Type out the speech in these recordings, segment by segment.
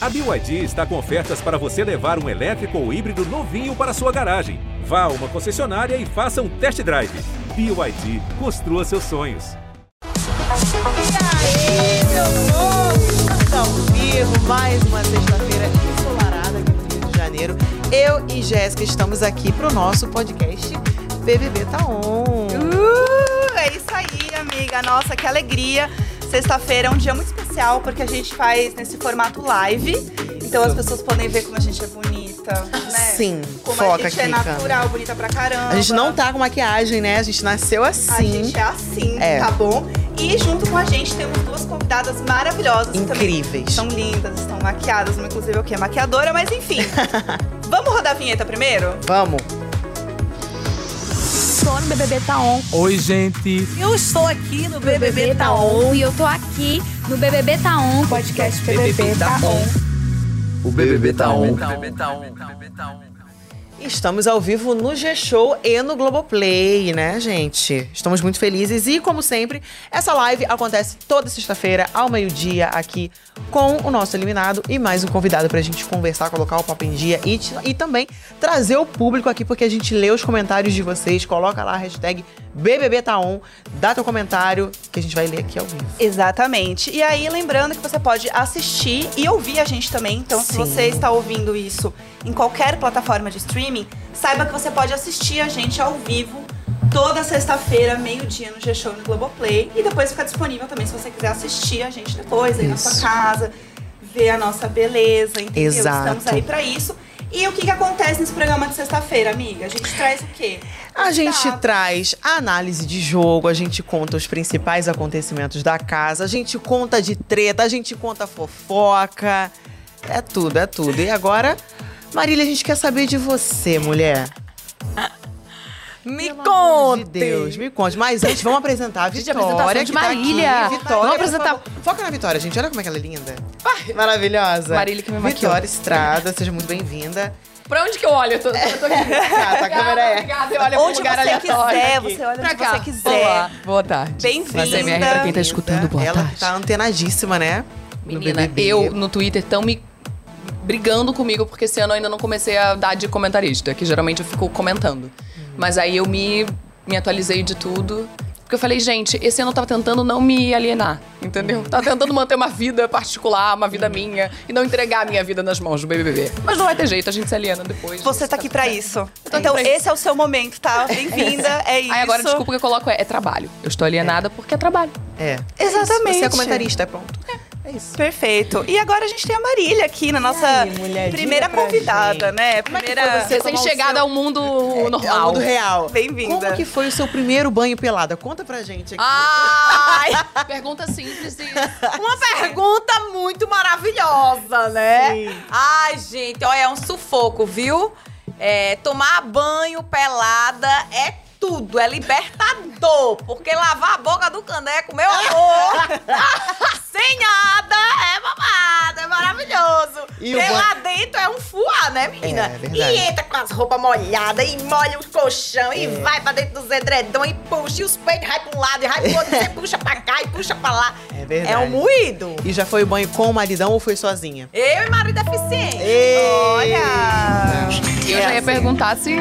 A BYD está com ofertas para você levar um elétrico ou híbrido novinho para sua garagem. Vá a uma concessionária e faça um test drive. BYD, construa seus sonhos. E aí, meu povo? Estamos ao vivo, mais uma sexta-feira ensolarada aqui no Rio de Janeiro. Eu e Jéssica estamos aqui pro nosso podcast BBB Tá On. Uh, é isso aí, amiga. Nossa, que alegria. Sexta-feira é um dia muito especial porque a gente faz nesse formato live. Então as pessoas podem ver como a gente é bonita, né? Sim, como foca a gente é aqui, natural, câmera. bonita pra caramba. A gente não tá com maquiagem, né? A gente nasceu assim. A gente é assim, É. tá bom? E junto com a gente temos duas convidadas maravilhosas. Incríveis. São lindas, estão maquiadas. Uma, inclusive, o que é maquiadora, mas enfim. Vamos rodar a vinheta primeiro? Vamos. BBB Tá On. Oi, gente. Eu estou aqui no BBB Tá On. E eu tô aqui no BBB Tá On. Podcast BBB Tá On. O BBB tá on. Estamos ao vivo no G-Show e no Globoplay, né, gente? Estamos muito felizes e, como sempre, essa live acontece toda sexta-feira, ao meio-dia, aqui com o nosso eliminado e mais um convidado pra gente conversar, colocar o papo em dia e, e também trazer o público aqui, porque a gente lê os comentários de vocês, coloca lá a hashtag BBBTaon, dá teu comentário que a gente vai ler aqui ao vivo. Exatamente. E aí, lembrando que você pode assistir e ouvir a gente também. Então, se Sim. você está ouvindo isso em qualquer plataforma de streaming, saiba que você pode assistir a gente ao vivo toda sexta-feira, meio-dia, no G-Show no Globoplay. E depois fica disponível também se você quiser assistir a gente depois, aí na Isso. sua casa, ver a nossa beleza, entendeu? Exato. Estamos aí pra isso. E o que, que acontece nesse programa de sexta-feira, amiga? A gente traz o quê? A gente Tá. traz a análise de jogo, a gente conta os principais acontecimentos da casa, a gente conta de treta, a gente conta fofoca. É tudo, é tudo. E agora, Marília, a gente quer saber de você, mulher. Me Pelo amor de conte. Deus, me conte. Mas antes, vamos apresentar a Gente, Vitória. de que tá Marília. aqui. Vitória, Vamos apresentar-. Foca na Vitória, gente. Olha como é que ela é linda. Maravilhosa. Marília que me maquiou. Vitória Estrada, seja muito bem-vinda. Pra onde que eu olho? Eu tô, eu tô aqui. Ah, tá, a câmera é. Obrigada, eu olho Onde lugar você quiser, aqui. você olha Pra onde cá. você quiser. Olá, boa tarde. Bem-vinda. Minha pra quem tá escutando, boa ela tarde. que tá antenadíssima, né? no Menina, BBB. eu no Twitter tão me brigando comigo porque esse ano eu ainda não comecei a dar de comentarista, que geralmente eu fico comentando. Mas aí eu me, me atualizei de tudo. Porque eu falei, gente, esse ano eu tava tentando não me alienar, entendeu? Tava tentando manter uma vida particular, uma vida minha, e não entregar a minha vida nas mãos do BBB. Mas não vai ter jeito, a gente se aliena depois. Você tá aqui pra tudo isso. tô Então, pra esse é o seu momento, tá? Bem-vinda, é isso. Aí agora, desculpa que eu coloco é, é trabalho. Eu estou alienada porque é trabalho. É. Exatamente. Você é comentarista, é pronto. É isso. Perfeito. E agora a gente tem a Marília aqui na nossa aí, primeira convidada, gente. né? Como é que Primeira. foi você Recém tomar o chegada seu- ao mundo Ao normal. mundo real. Bem-vinda. Como que foi o seu primeiro banho pelada? Conta pra gente aqui. Ai! Pergunta simples e. Uma pergunta muito maravilhosa, né? Sim. Ai, gente, olha, é um sufoco, viu? É, tomar banho pelada é tudo, é libertador. Porque lavar a boca do caneco, meu amor, nada, é babado, é maravilhoso. E o Porque lá dentro é um fuá, né, menina? É, verdade. e entra com as roupas molhadas, e molha o colchão, e É. vai pra dentro dos edredom, e puxa, e os peitos vai pra um lado, e vai pro outro, e você puxa pra cá, e puxa pra lá. É verdade. É um moído. E já foi banho com o maridão ou foi sozinha? Eu e marido deficiente. Olha! Eu já ia perguntar se.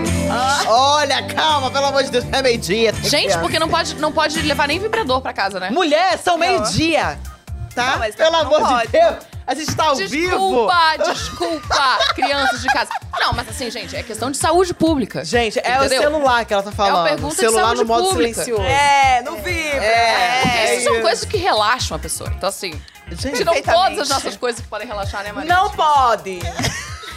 Olha, calma, pelo amor de Deus, é meio-dia. Gente, porque não pode, não pode levar nem vibrador pra casa, né? Mulher, são meio-dia, tá? Não, mas pelo não amor pode. de Deus, a gente tá ao vivo. Desculpa, desculpa, crianças de casa. Não, mas assim, gente, é questão de saúde pública. Gente, é Entendeu? o celular que ela tá falando. pergunta de celular saúde no modo pública. silencioso. É, não vibra. É. Porque É isso são coisas que relaxam a pessoa. Então, assim, Gente, tiram todas as nossas coisas que podem relaxar, né, Maria? Não pode.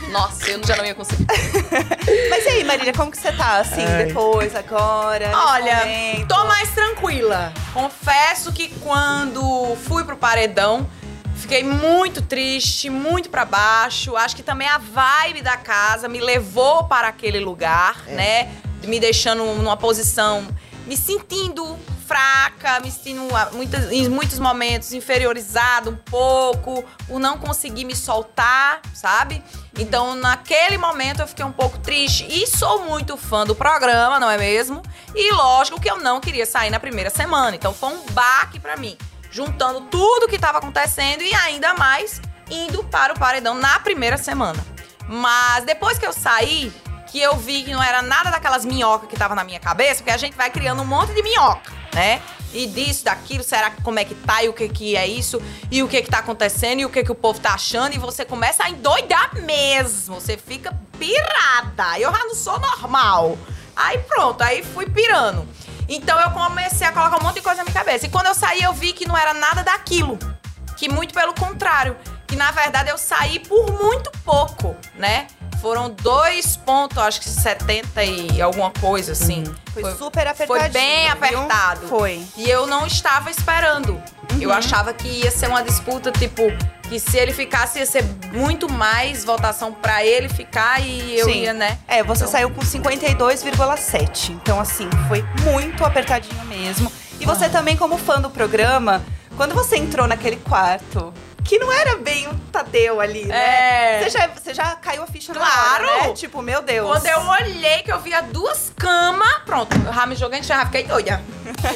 Nossa, eu já não ia conseguir. Mas e aí, Marília, como que você tá, assim, Ai. depois, agora? Olha, momento? tô mais tranquila. Confesso que quando fui pro paredão, fiquei muito triste, muito pra baixo. Acho que também a vibe da casa me levou para aquele lugar, né? Me deixando numa posição, me sentindo fraca, me ah, muitas, em muitos momentos inferiorizada um pouco, por não conseguir me soltar, sabe? Então, naquele momento eu fiquei um pouco triste e sou muito fã do programa, não é mesmo? E lógico que eu não queria sair na primeira semana, então foi um baque pra mim, juntando tudo que tava acontecendo e ainda mais indo para o paredão na primeira semana. Mas depois que eu saí, que eu vi que não era nada daquelas minhocas que tava na minha cabeça, porque a gente vai criando um monte de minhoca, né? E disso, daquilo, será que como é que tá e o que que é isso e o que que tá acontecendo e o que que o povo tá achando e você começa a endoidar mesmo, você fica pirada. Eu já não sou normal. Aí pronto, aí fui pirando. Então eu comecei a colocar um monte de coisa na minha cabeça. E quando eu saí, eu vi que não era nada daquilo. Que muito pelo contrário. Que na verdade eu saí por muito pouco, né? Foram dois pontos, acho que 70 e alguma coisa, assim. Foi, super apertadinho. Foi bem viu? apertado. Foi. E eu não estava esperando. Eu achava que ia ser uma disputa, tipo, que se ele ficasse, ia ser muito mais votação pra ele ficar e eu Sim. ia, né? É, você Então- saiu com 52,7. Então, assim, foi muito apertadinho mesmo. E você também, como fã do programa, quando você entrou naquele quarto, que não era bem o Tadeu ali, né? É. Você já, você já caiu a ficha Claro. na hora, né? Tipo, meu Deus. Quando eu olhei que eu via duas camas, pronto, eu já me joguei no chão, já fiquei doida.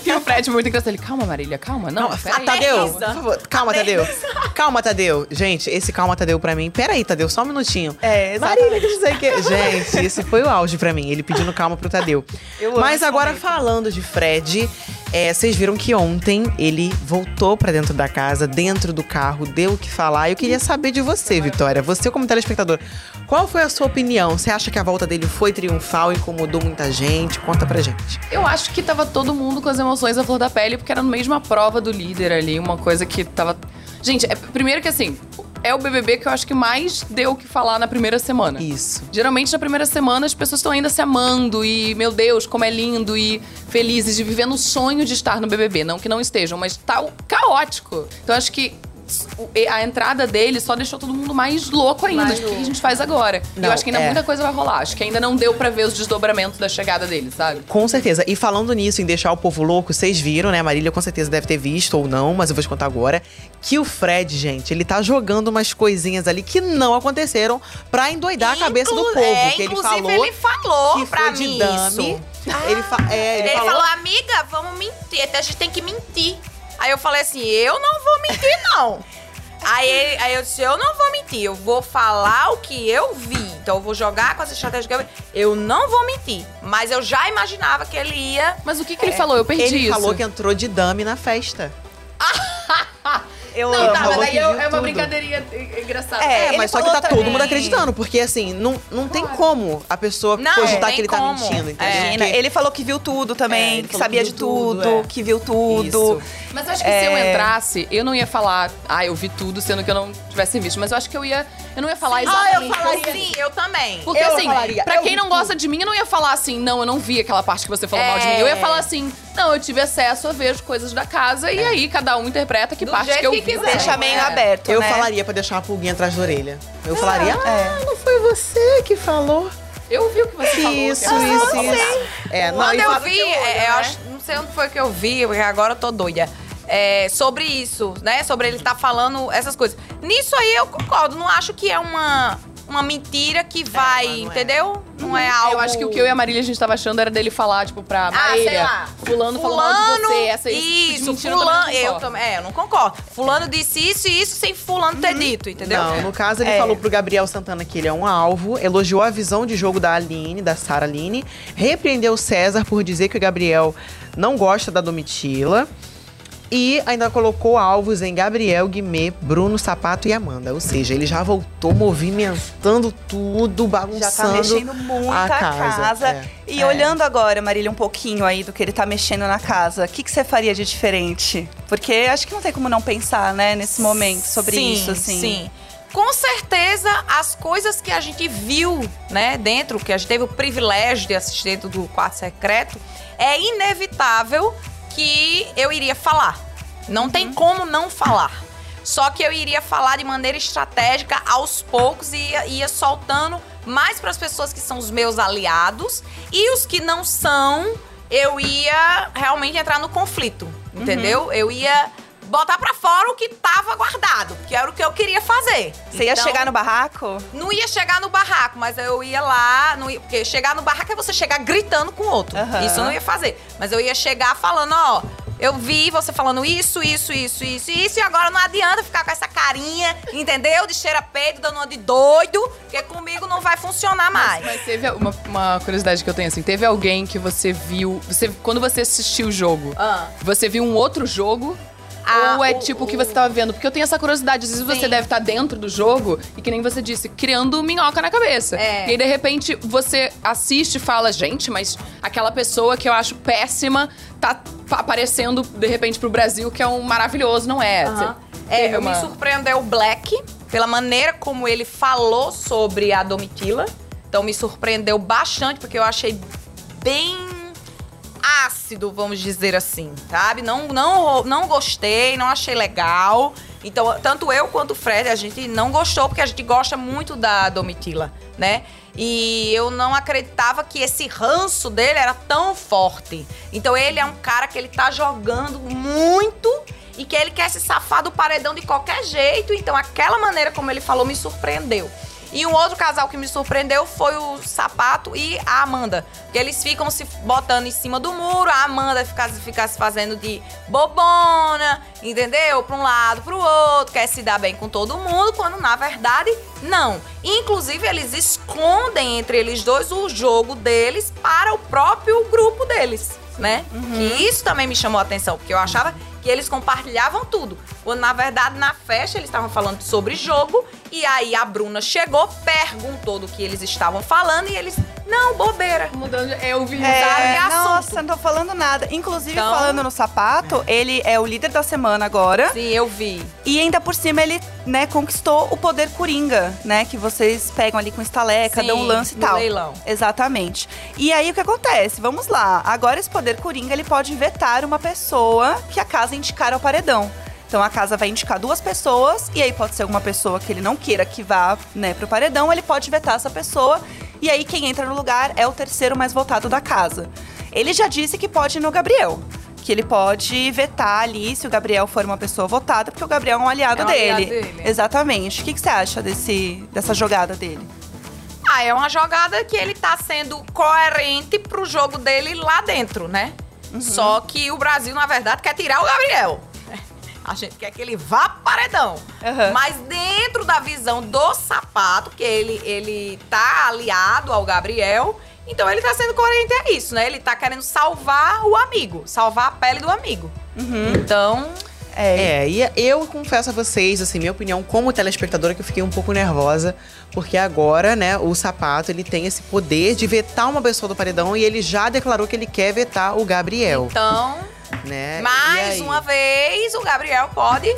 E o Fred muito engraçado. Ele, calma, Marília, calma. Não, Não, peraí. Tadeu, por favor. Calma, Tadeu. Calma, Tadeu. Gente, esse calma, Tadeu, pra mim. Peraí, Tadeu, só um minutinho. É, exatamente. Marília, que não sei o quê. Gente, esse foi o auge pra mim. Ele pedindo calma pro Tadeu. Eu Mas agora, momento. falando de Fred, é, vocês viram que ontem ele voltou pra dentro da casa, dentro do carro, deu o que falar. Eu queria saber de você, Vitória. Você, como telespectador, qual foi a sua opinião? Você acha que a volta dele foi triunfal, incomodou muita gente? Conta pra gente. Eu acho que tava todo mundo com as emoções à flor da pele, porque era mesmo a prova do líder ali, uma coisa que tava. Gente, é, primeiro que assim, é o BBB que eu acho que mais deu o que falar na primeira semana. Isso. Geralmente na primeira semana as pessoas estão ainda se amando e, meu Deus, como é lindo e felizes de vivendo o sonho de estar no BBB. Não que não estejam, mas tá caótico. Então acho que a entrada dele só deixou todo mundo mais louco ainda. Mais o que a gente faz agora? Não, eu acho que ainda é. muita coisa vai rolar. Acho que ainda não deu pra ver os desdobramentos da chegada dele, sabe? Com certeza. E falando nisso, em deixar o povo louco, vocês viram, né? A Marília com certeza deve ter visto ou não, mas eu vou te contar agora. Que o Fred, gente, ele tá jogando umas coisinhas ali que não aconteceram pra endoidar a cabeça do Inclu- povo. é, que ele inclusive, falou ele falou que pra mim dame. isso. Ele, fa- é, ele, Ele, falou. falou, amiga, vamos mentir. A gente tem que mentir. Aí eu falei assim, eu não vou mentir, não. aí, ele- aí eu disse, eu não vou mentir, eu vou falar o que eu vi. Então eu vou jogar com as estratégias que eu vi. Eu não vou mentir. Mas eu já imaginava que ele ia... Mas o que, que ele falou? Eu perdi ele isso. falou que entrou de dame na festa. Eu Não, tá, mas que aí é, é uma brincadeirinha engraçada. É, É, mas só que tá todo também. mundo acreditando, porque assim, não, não tem como a pessoa Não, cogitar que ele tá como. mentindo, entendeu? É. Ele falou que viu tudo É, também, ele que sabia que de tudo, tudo, é. que viu tudo. Isso. Mas eu acho que se eu É. entrasse, eu não ia falar, ah, eu vi tudo, sendo que eu não tivesse visto. Mas eu acho que eu ia. Eu não ia falar Ah, exatamente. eu falaria. Sim, eu também. Porque Eu assim, falaria, pra eu quem não gosta de mim, eu não ia falar assim, não, eu não vi aquela parte que você falou mal de mim. É. Eu ia falar assim, não, eu tive acesso a ver as coisas da casa e aí cada um interpreta que Do parte jeito que eu que vi. quiser. Deixa É. meio aberto, Eu né? falaria pra deixar uma pulguinha atrás da orelha. Eu falaria, ah, é. não foi você que falou. Eu vi o que você falou. Isso, isso, isso. É, não, Quando e eu fala- vi, é, eu acho, não sei onde foi que eu vi, porque agora eu tô doida. É, sobre isso, né? Sobre ele estar falando essas coisas. Nisso aí eu concordo. Não acho que é uma, uma mentira que vai, não é. entendeu? Não é algo. Eu acho que o que eu e a Marília a gente tava achando era dele falar, tipo, pra Ah, sei Marília, lá. fulano, falou mal de você, essa isso. Isso, fulano. Eu, Eu também. É, eu não concordo. Fulano disse isso e isso sem fulano ter dito, entendeu? Não, no caso ele É. falou pro Gabriel Santana que ele é um alvo, elogiou a visão de jogo da Aline, da Sara Aline, repreendeu o César por dizer que o Gabriel não gosta da Domitila. E ainda colocou alvos em Gabriel, Guimê, Bruno, Sapato e Amanda. Ou seja, ele já voltou movimentando tudo, Já tá bagunçando mexendo muito a a casa. casa. É. E É. olhando agora, Marília, um pouquinho aí do que ele tá mexendo na casa, o que, que você faria de diferente? Porque acho que não tem como não pensar, né, nesse momento sobre sim, isso, assim. Sim. Com certeza, as coisas que a gente viu, né, dentro, que a gente teve o privilégio de assistir dentro do quarto secreto, é inevitável que eu iria falar. Não tem como não falar. Só que eu iria falar de maneira estratégica aos poucos e ia, ia soltando mais para as pessoas que são os meus aliados e os que não são, eu ia realmente entrar no conflito, entendeu? Eu ia botar pra fora o que tava guardado, que era o que eu queria fazer. Você ia Então, chegar no barraco? não ia chegar no barraco, mas eu ia lá. Não ia- porque chegar no barraco é você chegar gritando com o outro. Aham. Isso eu não ia fazer. Mas eu ia chegar falando, ó. Eu vi você falando isso, isso, isso, isso, isso, e agora não adianta ficar com essa carinha, entendeu? De cheira peito, dando uma de doido, porque comigo não vai funcionar mais. Mas teve uma, uma curiosidade que eu tenho, assim, teve alguém que você viu. Você, quando você assistiu o jogo, Ah. você viu um outro jogo? Ah, ou é o- tipo o que você tava vendo? Porque eu tenho essa curiosidade. Às vezes você Sim. deve estar dentro do jogo e, que nem você disse, criando minhoca na cabeça. É. E aí, de repente, você assiste e fala, gente, mas aquela pessoa que eu acho péssima tá pa- aparecendo, de repente, pro Brasil, que é um maravilhoso, não é? Você É, uma- me surpreendeu o Black pela maneira como ele falou sobre a Domitila. Então me surpreendeu bastante, porque eu achei bem ácido, vamos dizer assim, sabe? Não, não, não gostei, não achei legal. Então, tanto eu quanto o Fred, a gente não gostou, porque a gente gosta muito da Domitila, né? E eu não acreditava que esse ranço dele era tão forte. Então, ele é um cara que ele tá jogando muito e que ele quer se safar do paredão de qualquer jeito. Então, aquela maneira como ele falou me surpreendeu. E um outro casal que me surpreendeu foi o Sapato e a Amanda. Que eles ficam se botando em cima do muro, a Amanda fica, fica se fazendo de bobona, entendeu? Pra um lado, pro outro, quer se dar bem com todo mundo, quando na verdade, não. Inclusive, eles escondem entre eles dois o jogo deles para o próprio grupo deles, né? Que isso também me chamou a atenção, porque eu achava que eles compartilhavam tudo. Quando, na verdade, na festa, eles estavam falando sobre jogo. E aí a Bruna chegou, perguntou do que eles estavam falando e eles. Não, bobeira. Mudando de- Eu vi É, assunto. nossa, não tô falando nada. Inclusive, Então- falando no sapato, ele é o líder da semana agora. Sim, eu vi. E ainda por cima ele, né, conquistou o poder coringa, né? Que vocês pegam ali com estaleca, Sim, dão um lance e tal. leilão. Exatamente. E aí o que acontece? Vamos lá. Agora esse poder coringa ele pode vetar uma pessoa que a casa indicar ao paredão. Então a casa vai indicar duas pessoas e aí pode ser alguma pessoa que ele não queira que vá, né, pro paredão, ele pode vetar essa pessoa e aí quem entra no lugar é o terceiro mais votado da casa. Ele já disse que pode ir no Gabriel. Que ele pode vetar ali se o Gabriel for uma pessoa votada, porque o Gabriel é um aliado, É um dele. aliado dele. Exatamente. O que, que você acha desse, dessa jogada dele? Ah, é uma jogada que ele tá sendo coerente pro jogo dele lá dentro, né? Só que o Brasil, na verdade, quer tirar o Gabriel. A gente quer que ele vá pro paredão. Aham. Mas dentro da visão do sapato, que ele, ele tá aliado ao Gabriel, então ele tá sendo coerente a isso, né? Ele tá querendo salvar o amigo, salvar a pele do amigo. Então, É, É, e eu confesso a vocês, assim, minha opinião como telespectadora, que eu fiquei um pouco nervosa, porque agora, né, o sapato, ele tem esse poder de vetar uma pessoa do paredão e ele já declarou que ele quer vetar o Gabriel, então né? Mais uma vez, o Gabriel pode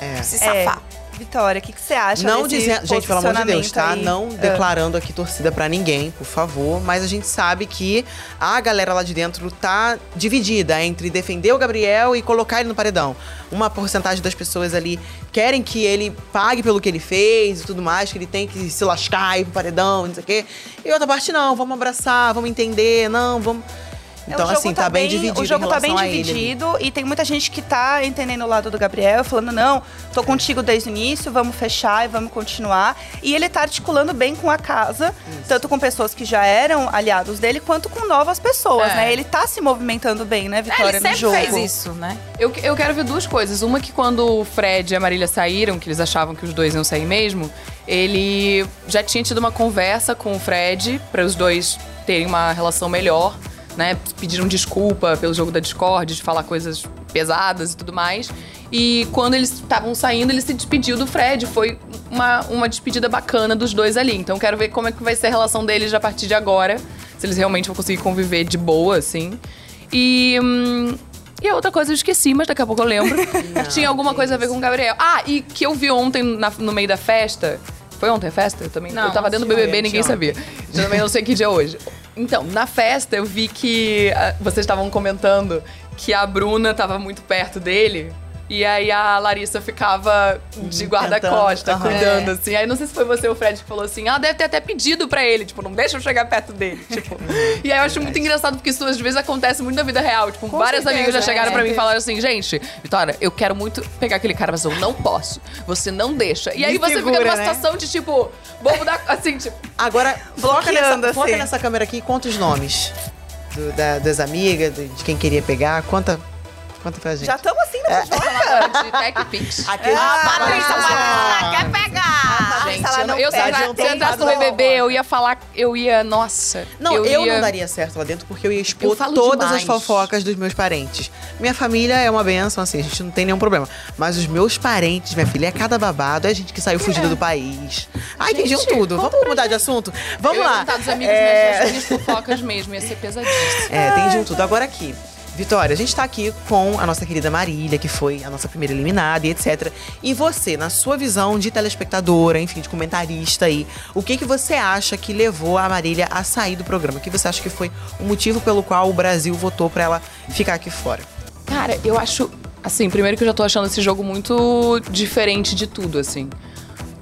É. se É, safar. Vitória, o que, que você acha Não dizendo, gente, pelo amor de Deus, tá? aí? Não Ah. declarando aqui torcida pra ninguém, por favor. Mas a gente sabe que a galera lá de dentro tá dividida entre defender o Gabriel e colocar ele no paredão. Uma porcentagem das pessoas ali querem que ele pague pelo que ele fez e tudo mais, que ele tem que se lascar e ir pro paredão, não sei o quê. E outra parte, não, vamos abraçar, vamos entender, não, vamos. É, Então, o jogo assim, tá, bem, dividido. O jogo em tá bem ele dividido e tem muita gente que tá entendendo o lado do Gabriel, falando, não, tô contigo desde o início, vamos fechar e vamos continuar. E ele tá articulando bem com a casa, tanto com pessoas que já eram aliados dele, quanto com novas pessoas, É. né? Ele tá se movimentando bem, né, É, Vitória, ele sempre no jogo. fez isso, né? Eu, eu quero ver duas coisas. Uma que quando o Fred e a Marília saíram, que eles achavam que os dois iam sair mesmo, ele já tinha tido uma conversa com o Fred para os dois terem uma relação melhor, né? Pediram desculpa pelo jogo da Discord, de falar coisas pesadas e tudo mais. E quando eles estavam saindo, ele se despediu do Fred. Foi uma, uma despedida bacana dos dois ali. Então quero ver como é que vai ser a relação deles a partir de agora. Se eles realmente vão conseguir conviver de boa, assim. E. hum, e a outra coisa eu esqueci, mas daqui a pouco eu lembro. Tinha alguma coisa a ver com o Gabriel. Ah, e que eu vi ontem na- no meio da festa. Foi ontem a festa? Eu também. Não, eu tava dentro do BBB, ninguém sabia. Eu também não sei que dia é hoje. Então, na festa eu vi que ah, vocês estavam comentando que a Bruna tava muito perto dele. E aí a Larissa ficava de guarda-costa, Tentando, aham. cuidando, assim. Aí não sei se foi você ou o Fred que falou assim, ah, deve ter até pedido pra ele, tipo, não deixa eu chegar perto dele, tipo. e aí eu acho muito engraçado, porque isso às vezes acontece muito na vida real. Tipo, várias certeza, amigas já chegaram é. pra mim e falaram assim, gente, Vitória, eu quero muito pegar aquele cara, mas eu não posso. Você não deixa. E aí Me você fica segura, numa né? situação de, tipo, bobo da... Assim, tipo... Agora, foca nessa, foca assim. nessa câmera aqui e conta os nomes do- da- das amigas, de quem queria pegar. Conta, Conta pra gente. Já estamos assim É. na fofoca. de TechPix. Aqui Ah, Patrícia Ah, quer pegar. Gente, eu, não eu, se eu entrasse no. BBB, eu ia falar, eu ia, nossa. Não, eu, ia- não daria certo lá dentro porque eu ia expor Eu todas as demais. fofocas dos meus parentes. Minha família é uma benção, assim, a gente não tem nenhum problema. Mas os meus parentes, minha filha, é cada babado, é gente que saiu fugindo do país. Ai, entendiam tudo. Vamos mudar de assunto? Vamos eu ia lá. contar dos amigos, É, minhas fofocas mesmo, ia ser pesadíssimo. É, tem de um tudo. Agora aqui. Vitória, a gente tá aqui com a nossa querida Marília, que foi a nossa primeira eliminada e etc. E você, na sua visão de telespectadora, enfim, de comentarista aí, o que que você acha que levou a Marília a sair do programa? O que você acha que foi o motivo pelo qual o Brasil votou pra ela ficar aqui fora? Cara, eu acho. Assim, primeiro que eu já tô achando esse jogo muito diferente de tudo, assim.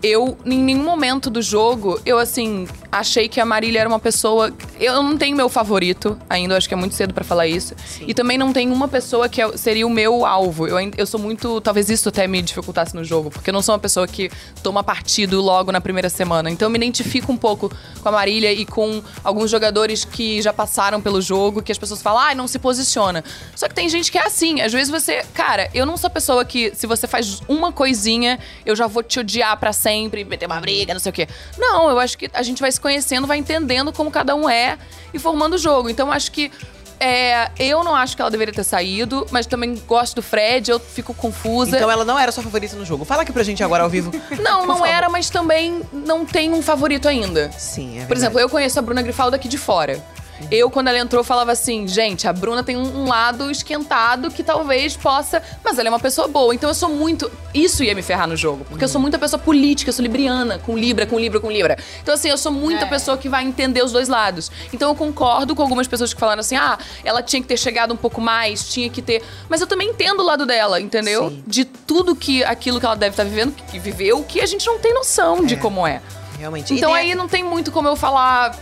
Eu, em nenhum momento do jogo, eu, assim, achei que a Marília era uma pessoa. Eu não tenho meu favorito ainda, acho que é muito cedo pra falar isso. E também não tem uma pessoa que é- seria o meu alvo. Eu, eu sou muito. Talvez isso até me dificultasse no jogo, porque eu não sou uma pessoa que toma partido logo na primeira semana. Então eu me identifico um pouco com a Marília e com alguns jogadores que já passaram pelo jogo, que as pessoas falam, ah, não se posiciona. Só que tem gente que é assim. Às vezes você. Cara, eu não sou a pessoa que, se você faz uma coisinha, eu já vou te odiar pra sempre, meter uma briga, não sei o quê. Não, eu acho que a gente vai se conhecendo, vai entendendo como cada um é e formando o jogo. Então acho que. é, eu não acho que ela deveria ter saído, mas também gosto do Fred, eu fico confusa. Então ela não era sua favorita no jogo. Fala aqui pra gente agora ao vivo. Não, não era, mas também não tem um favorito ainda. Sim, é verdade. Por exemplo, eu conheço a Bruna Grifaldo aqui de fora. Eu, quando ela entrou, falava assim, gente, a Bruna tem um lado esquentado que talvez possa. Mas ela é uma pessoa boa. Então eu sou muito. Isso ia me ferrar no jogo. Porque eu sou muita pessoa política, eu sou libriana, com Libra, com Libra, com Libra. Então, assim, eu sou muita pessoa que vai entender os dois lados. Então eu concordo com algumas pessoas que falaram assim: ah, ela tinha que ter chegado um pouco mais, tinha que ter. Mas eu também entendo o lado dela, entendeu? Sim. De tudo que aquilo que ela deve estar vivendo, que viveu, que a gente não tem noção de É. como é. Realmente. Então aí não tem muito como eu falar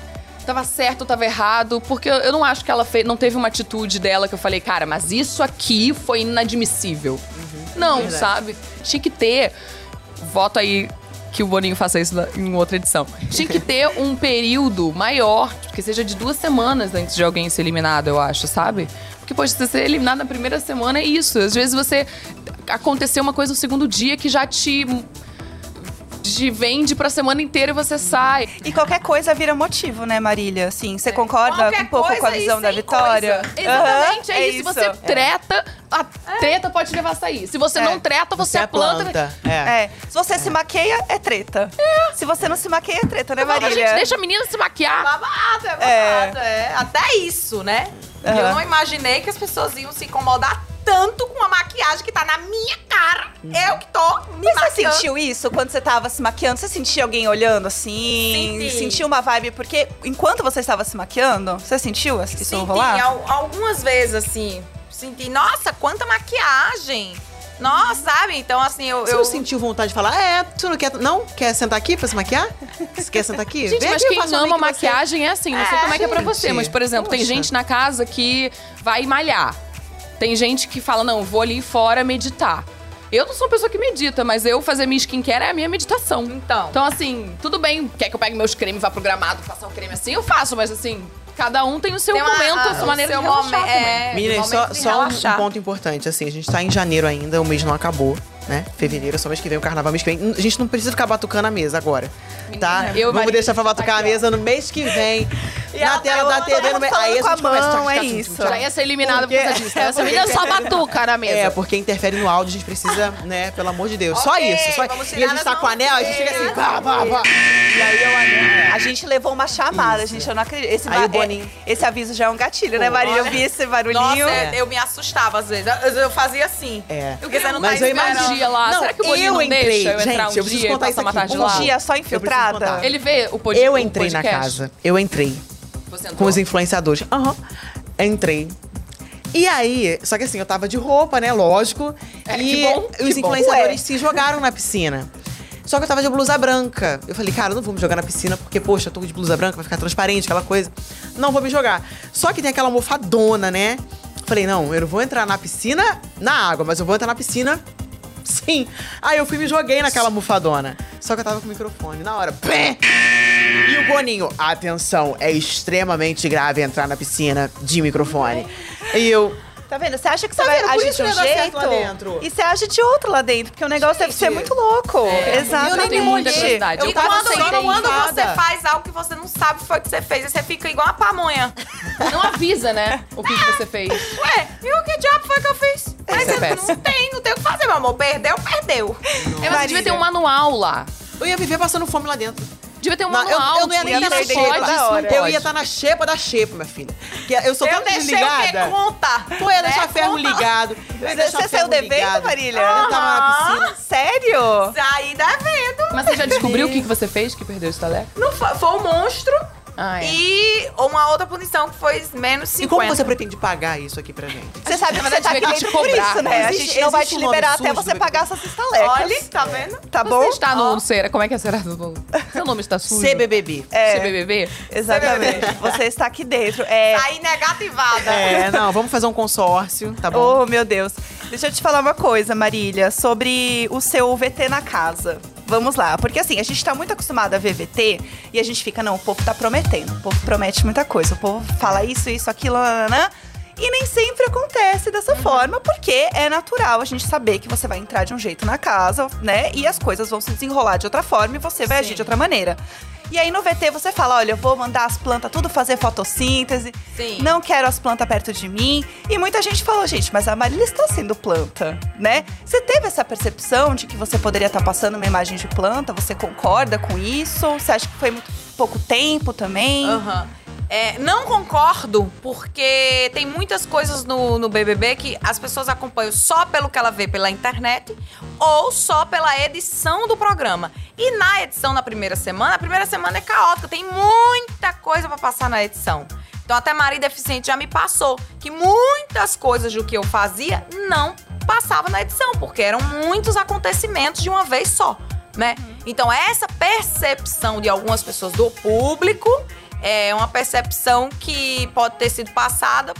tava certo ou tava errado, porque eu, eu não acho que ela fez, não teve uma atitude dela que eu falei, cara, mas isso aqui foi inadmissível. não, Verdade. sabe? Tinha que ter. Voto aí que o Boninho faça isso em outra edição. Tinha que ter um período maior, que seja de duas semanas antes de alguém ser eliminado, eu acho, sabe? Porque, poxa, você ser eliminado na primeira semana é isso. Às vezes você. Aconteceu uma coisa no segundo dia que já te. Te vende pra semana inteira e você sai. E qualquer coisa vira motivo, né, Marília? Assim, você concorda Qualquer um pouco com a coisa visão da Vitória? Exatamente, Aham, é, isso. Se você treta, a treta pode te levar a sair. Se você É. não treta, você, Você é é planta. planta. É. É, se você se maqueia, é treta. Se você não se maqueia, é treta, né, Marília? gente, deixa a menina se maquiar. Babado, é babado, é. Até isso, né? Aham. Eu não imaginei que as pessoas iam se incomodar tanto com a maquiagem que tá na minha cara. Eu que tô me Mas você maquiando. sentiu isso quando você tava se maquiando? Você sentia alguém olhando assim? Senti. Sentiu uma vibe? Porque enquanto você estava se maquiando, você sentiu isso Senti rolar? al- algumas vezes, assim. Senti, nossa, quanta maquiagem. Nossa, sabe? Então, assim, eu... Você eu... não sentiu vontade de falar, é, tu não quer, não? Quer sentar aqui pra se maquiar? Você quer sentar aqui? Gente, Vem mas aqui, quem ama make em você. maquiagem é assim. Não sei É, como é que é pra gente. você, mas, por exemplo, tem Poxa. gente na casa que vai malhar. Tem gente que fala, não, vou ali fora meditar. Eu não sou uma pessoa que medita, mas eu fazer minha skincare é a minha meditação. Então. Então, assim, tudo bem, quer que eu pegue meus cremes vá pro gramado passar o creme assim, eu faço, mas assim, cada um tem o seu Tem uma- momento, a sua maneira de relaxar momen- é, Meninas, só, só um, relaxar. um ponto importante, assim, a gente tá em janeiro ainda, o mês não acabou, né? Fevereiro, só mês que vem, o carnaval mês que vem. A gente não precisa ficar batucando a mesa agora, tá? eu Vamos Maria- deixar pra batucar a mesa no mês que vem, na ela tela da TV, no mês... Aí a gente começa... mão, é isso. Já ia ser eliminada por Porque- causa disso. né? Essa menina só batuca na mesa. É, porque interfere no áudio, a gente precisa, né, pelo amor de Deus. só isso. Só... vamos E a gente tá com anel, a gente fica assim, pá, pá, pá. E aí eu anel. A gente levou uma chamada, gente. Eu não acredito. Esse, Aí ba- o Boninho- é- esse aviso já é um gatilho, né, Marília? Eu vi esse barulhinho. Nossa, É. eu me assustava às vezes. Eu, fazia assim. É. Porque você não tá esperando. Dia lá, Não, será que o Boninho eu não entrei. deixa eu entrar Gente, um eu preciso dia e contar passar uma tarde Um lá? Um dia só infiltrada. Ele vê o pod- Eu entrei na podcast? casa, eu entrei. Você entrou? com os influenciadores. Aham. Entrei. E aí, só que assim, eu tava de roupa, né? Lógico. É, e que bom, os que bom. influenciadores Ué. se jogaram na piscina. Só que eu tava de blusa branca. Eu falei, cara, eu não vou me jogar na piscina, porque, poxa, eu tô de blusa branca, vai ficar transparente, aquela coisa. Não vou me jogar. Só que tem aquela almofadona, né? Falei, não, eu não vou entrar na piscina na água, mas eu vou entrar na piscina sim. Aí eu fui me joguei naquela almofadona. Só que eu tava com o microfone. Na hora, pé! E o Boninho, atenção, é extremamente grave entrar na piscina de microfone. E eu, Tá vendo? Você acha que Tá você vai vendo? Por agir isso de um que vai dar certo jeito lá dentro. e você age de outro lá dentro, porque o negócio deve ser muito louco. É, Exatamente. eu tenho muita curiosidade. Eu E quando, sem quando você faz algo que você não sabe o que foi que você fez, você fica igual uma pamonha. Não avisa, né? O que, que você fez. Ué, e o que diabo foi que eu fiz? Mas é eu péssimo. não tem, não tem o que fazer, meu amor. Perdeu, perdeu. É, mas devia ter um manual lá. Eu ia viver passando fome lá dentro. Devia ter um Não, eu, manual. eu não ia nem estar na xepa. Eu ia estar na xepa da xepa, minha filha. Que eu sou eu tão deixei o desligada. Conta. Tu ia né? deixar ferro Conta. ligado. Você saiu devendo. Marília? Eu tava na piscina. Sério? Saí devendo. Mas você já descobriu o que, que você fez que perdeu esse taleco? Não foi, foi um monstro Ah, é. e uma outra punição que foi menos 50. E como você pretende pagar isso aqui pra gente? Você sabe que na você tá aqui vai te dentro por cobrar. isso, né? A Existe- gente não vai te liberar até você pagar essas estalecas. Olha, tá vendo? Tá Você bom? está no Cera. Como é que é Cera do Seu nome está sujo? CBBB. É, CBBB? exatamente. Você está aqui dentro. É... Saí negativada. É, não, vamos fazer um consórcio, tá bom? Oh, meu Deus. Deixa eu te falar uma coisa, Marília, sobre o seu VT na casa. Vamos lá, porque assim, a gente tá muito acostumado a ver VT e a gente fica, não, o povo tá prometendo. O povo promete muita coisa. O povo fala isso, isso, aquilo, nananã. E nem sempre acontece dessa forma, porque é natural a gente saber que você vai entrar de um jeito na casa, né? E as coisas vão se desenrolar de outra forma e você vai agir de outra maneira. E aí no VT você fala, olha, eu vou mandar as plantas tudo fazer fotossíntese. Sim. Não quero as plantas perto de mim. E muita gente falou, gente, mas a Marília está sendo planta, né? Você teve essa percepção de que você poderia estar passando uma imagem de planta? Você concorda com isso? Você acha que foi muito pouco tempo também? Aham. É, não concordo, porque tem muitas coisas no, no BBB que as pessoas acompanham só pelo que ela vê pela internet ou só pela edição do programa. E na edição, na primeira semana, a primeira semana é caótica, tem muita coisa pra passar na edição. Então até Maria Deficiente já me passou que muitas coisas do que eu fazia não passava na edição, porque eram muitos acontecimentos de uma vez só, né? Então essa percepção de algumas pessoas do público é uma percepção que pode ter sido passada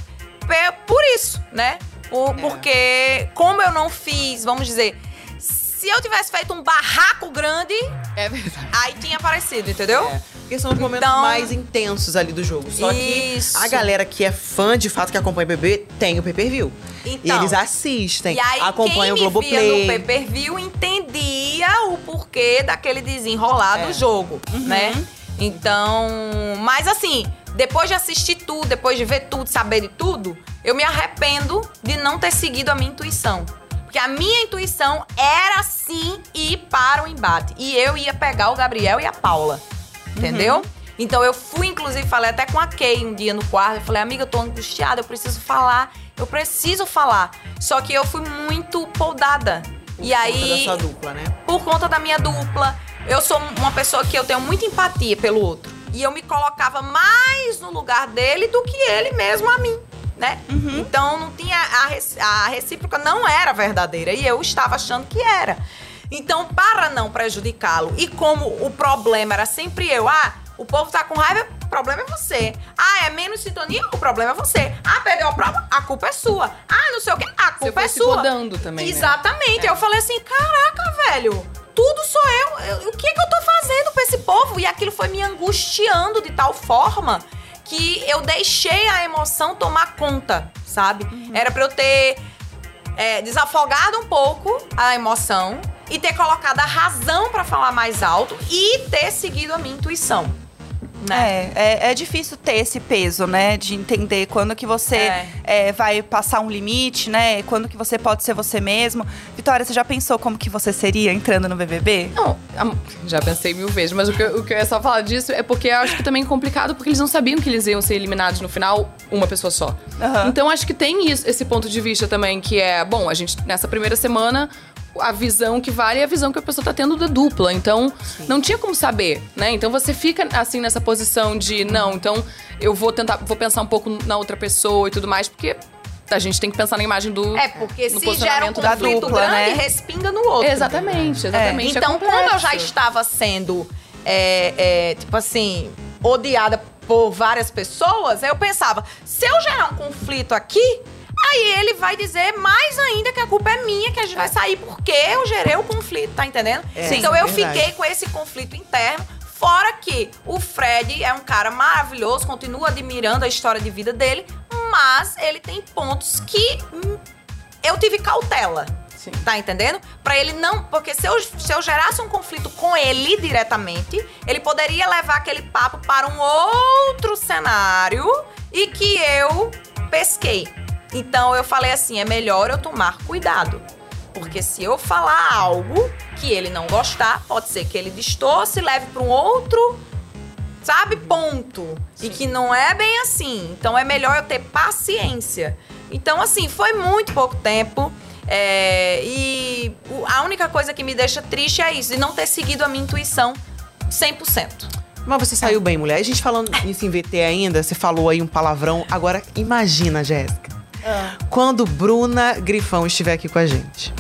por isso, né? Por- Porque como eu não fiz, vamos dizer, se eu tivesse feito um barraco grande, É verdade. aí tinha aparecido, entendeu? É, porque são os momentos Então- mais intensos ali do jogo. Só Isso. que a galera que é fã de fato que acompanha o BBB tem o pay-per-view. E Então. eles assistem, E aí, acompanham quem o me via Globoplay. no pay-per-view entendia o porquê daquele desenrolar É. do jogo, né? Então, mas assim, depois de assistir tudo, depois de ver tudo, saber de tudo, eu me arrependo de não ter seguido a minha intuição. Porque a minha intuição era sim ir para o embate. E eu ia pegar o Gabriel e a Paula. Entendeu? Então eu fui, inclusive, falei até com a Kay um dia no quarto. Eu falei, amiga, eu tô angustiada, eu preciso falar. Eu preciso falar. Só que eu fui muito poldada. Por e conta aí, da sua dupla, né? por conta da minha dupla, eu sou uma pessoa que eu tenho muita empatia pelo outro. E eu me colocava mais no lugar dele do que ele mesmo a mim, né? Então não tinha a, a recíproca não era verdadeira e eu estava achando que era. Então, para não prejudicá-lo, e como o problema era sempre eu, ah, o povo tá com raiva, o problema é você. Ah, é menos sintonia, o problema é você. Ah, perdeu a prova, a culpa é sua. Ah, não sei o quê, a culpa foi é se sua. podando também, né? Exatamente. Eu falei assim, caraca, velho, tudo sou eu. Eu- O que que eu tô fazendo pra esse povo? E aquilo foi me angustiando de tal forma que eu deixei a emoção tomar conta, sabe? Era pra eu ter é, desafogado um pouco a emoção e ter colocado a razão pra falar mais alto e ter seguido a minha intuição. Né? É, é, é difícil ter esse peso, né? De entender quando que você É. é, vai passar um limite, né? Quando que você pode ser você mesmo. Vitória, você já pensou como que você seria entrando no BBB? Não, já pensei mil vezes, mas o que, eu- o que eu ia só falar disso é porque eu acho que também é complicado, porque eles não sabiam que eles iam ser eliminados no final, uma pessoa só. Aham. Então acho que tem isso, esse ponto de vista também, que é, bom, a gente, nessa primeira semana, a visão que vale é a visão que a pessoa tá tendo da dupla. Então, não tinha como saber, né? Então você fica assim nessa posição de, não, então eu vou tentar, vou pensar um pouco na outra pessoa e tudo mais, porque a gente tem que pensar na imagem do. É, porque no se gera um conflito dupla, grande, né? respinga no outro. Exatamente, exatamente. é Então, como eu já estava sendo, é, é, tipo assim, odiada por várias pessoas, eu pensava, se eu gerar um conflito aqui, aí ele vai dizer mais ainda que a culpa é minha, que a gente vai sair porque eu gerei o conflito, tá entendendo? É, então eu verdade. fiquei com esse conflito interno. Fora que o Fred é um cara maravilhoso, continuo admirando a história de vida dele, mas ele tem pontos que eu tive cautela. Sim. Tá entendendo? Pra ele não. Porque se eu, se eu gerasse um conflito com ele diretamente, ele poderia levar aquele papo para um outro cenário e que eu pesquei. Então eu falei assim: é melhor eu tomar cuidado. Porque se eu falar algo que ele não gostar, pode ser que ele distorce e leve para um outro, sabe, ponto. E que não é bem assim. Então é melhor eu ter paciência. Então, assim, foi muito pouco tempo. é, e a única coisa que me deixa triste é isso, de não ter seguido a minha intuição 100%. Mas você saiu bem, mulher. A gente falando isso em VT ainda, você falou aí um palavrão. Agora, imagina, Jéssica. Quando Bruna Grifão estiver aqui com a gente.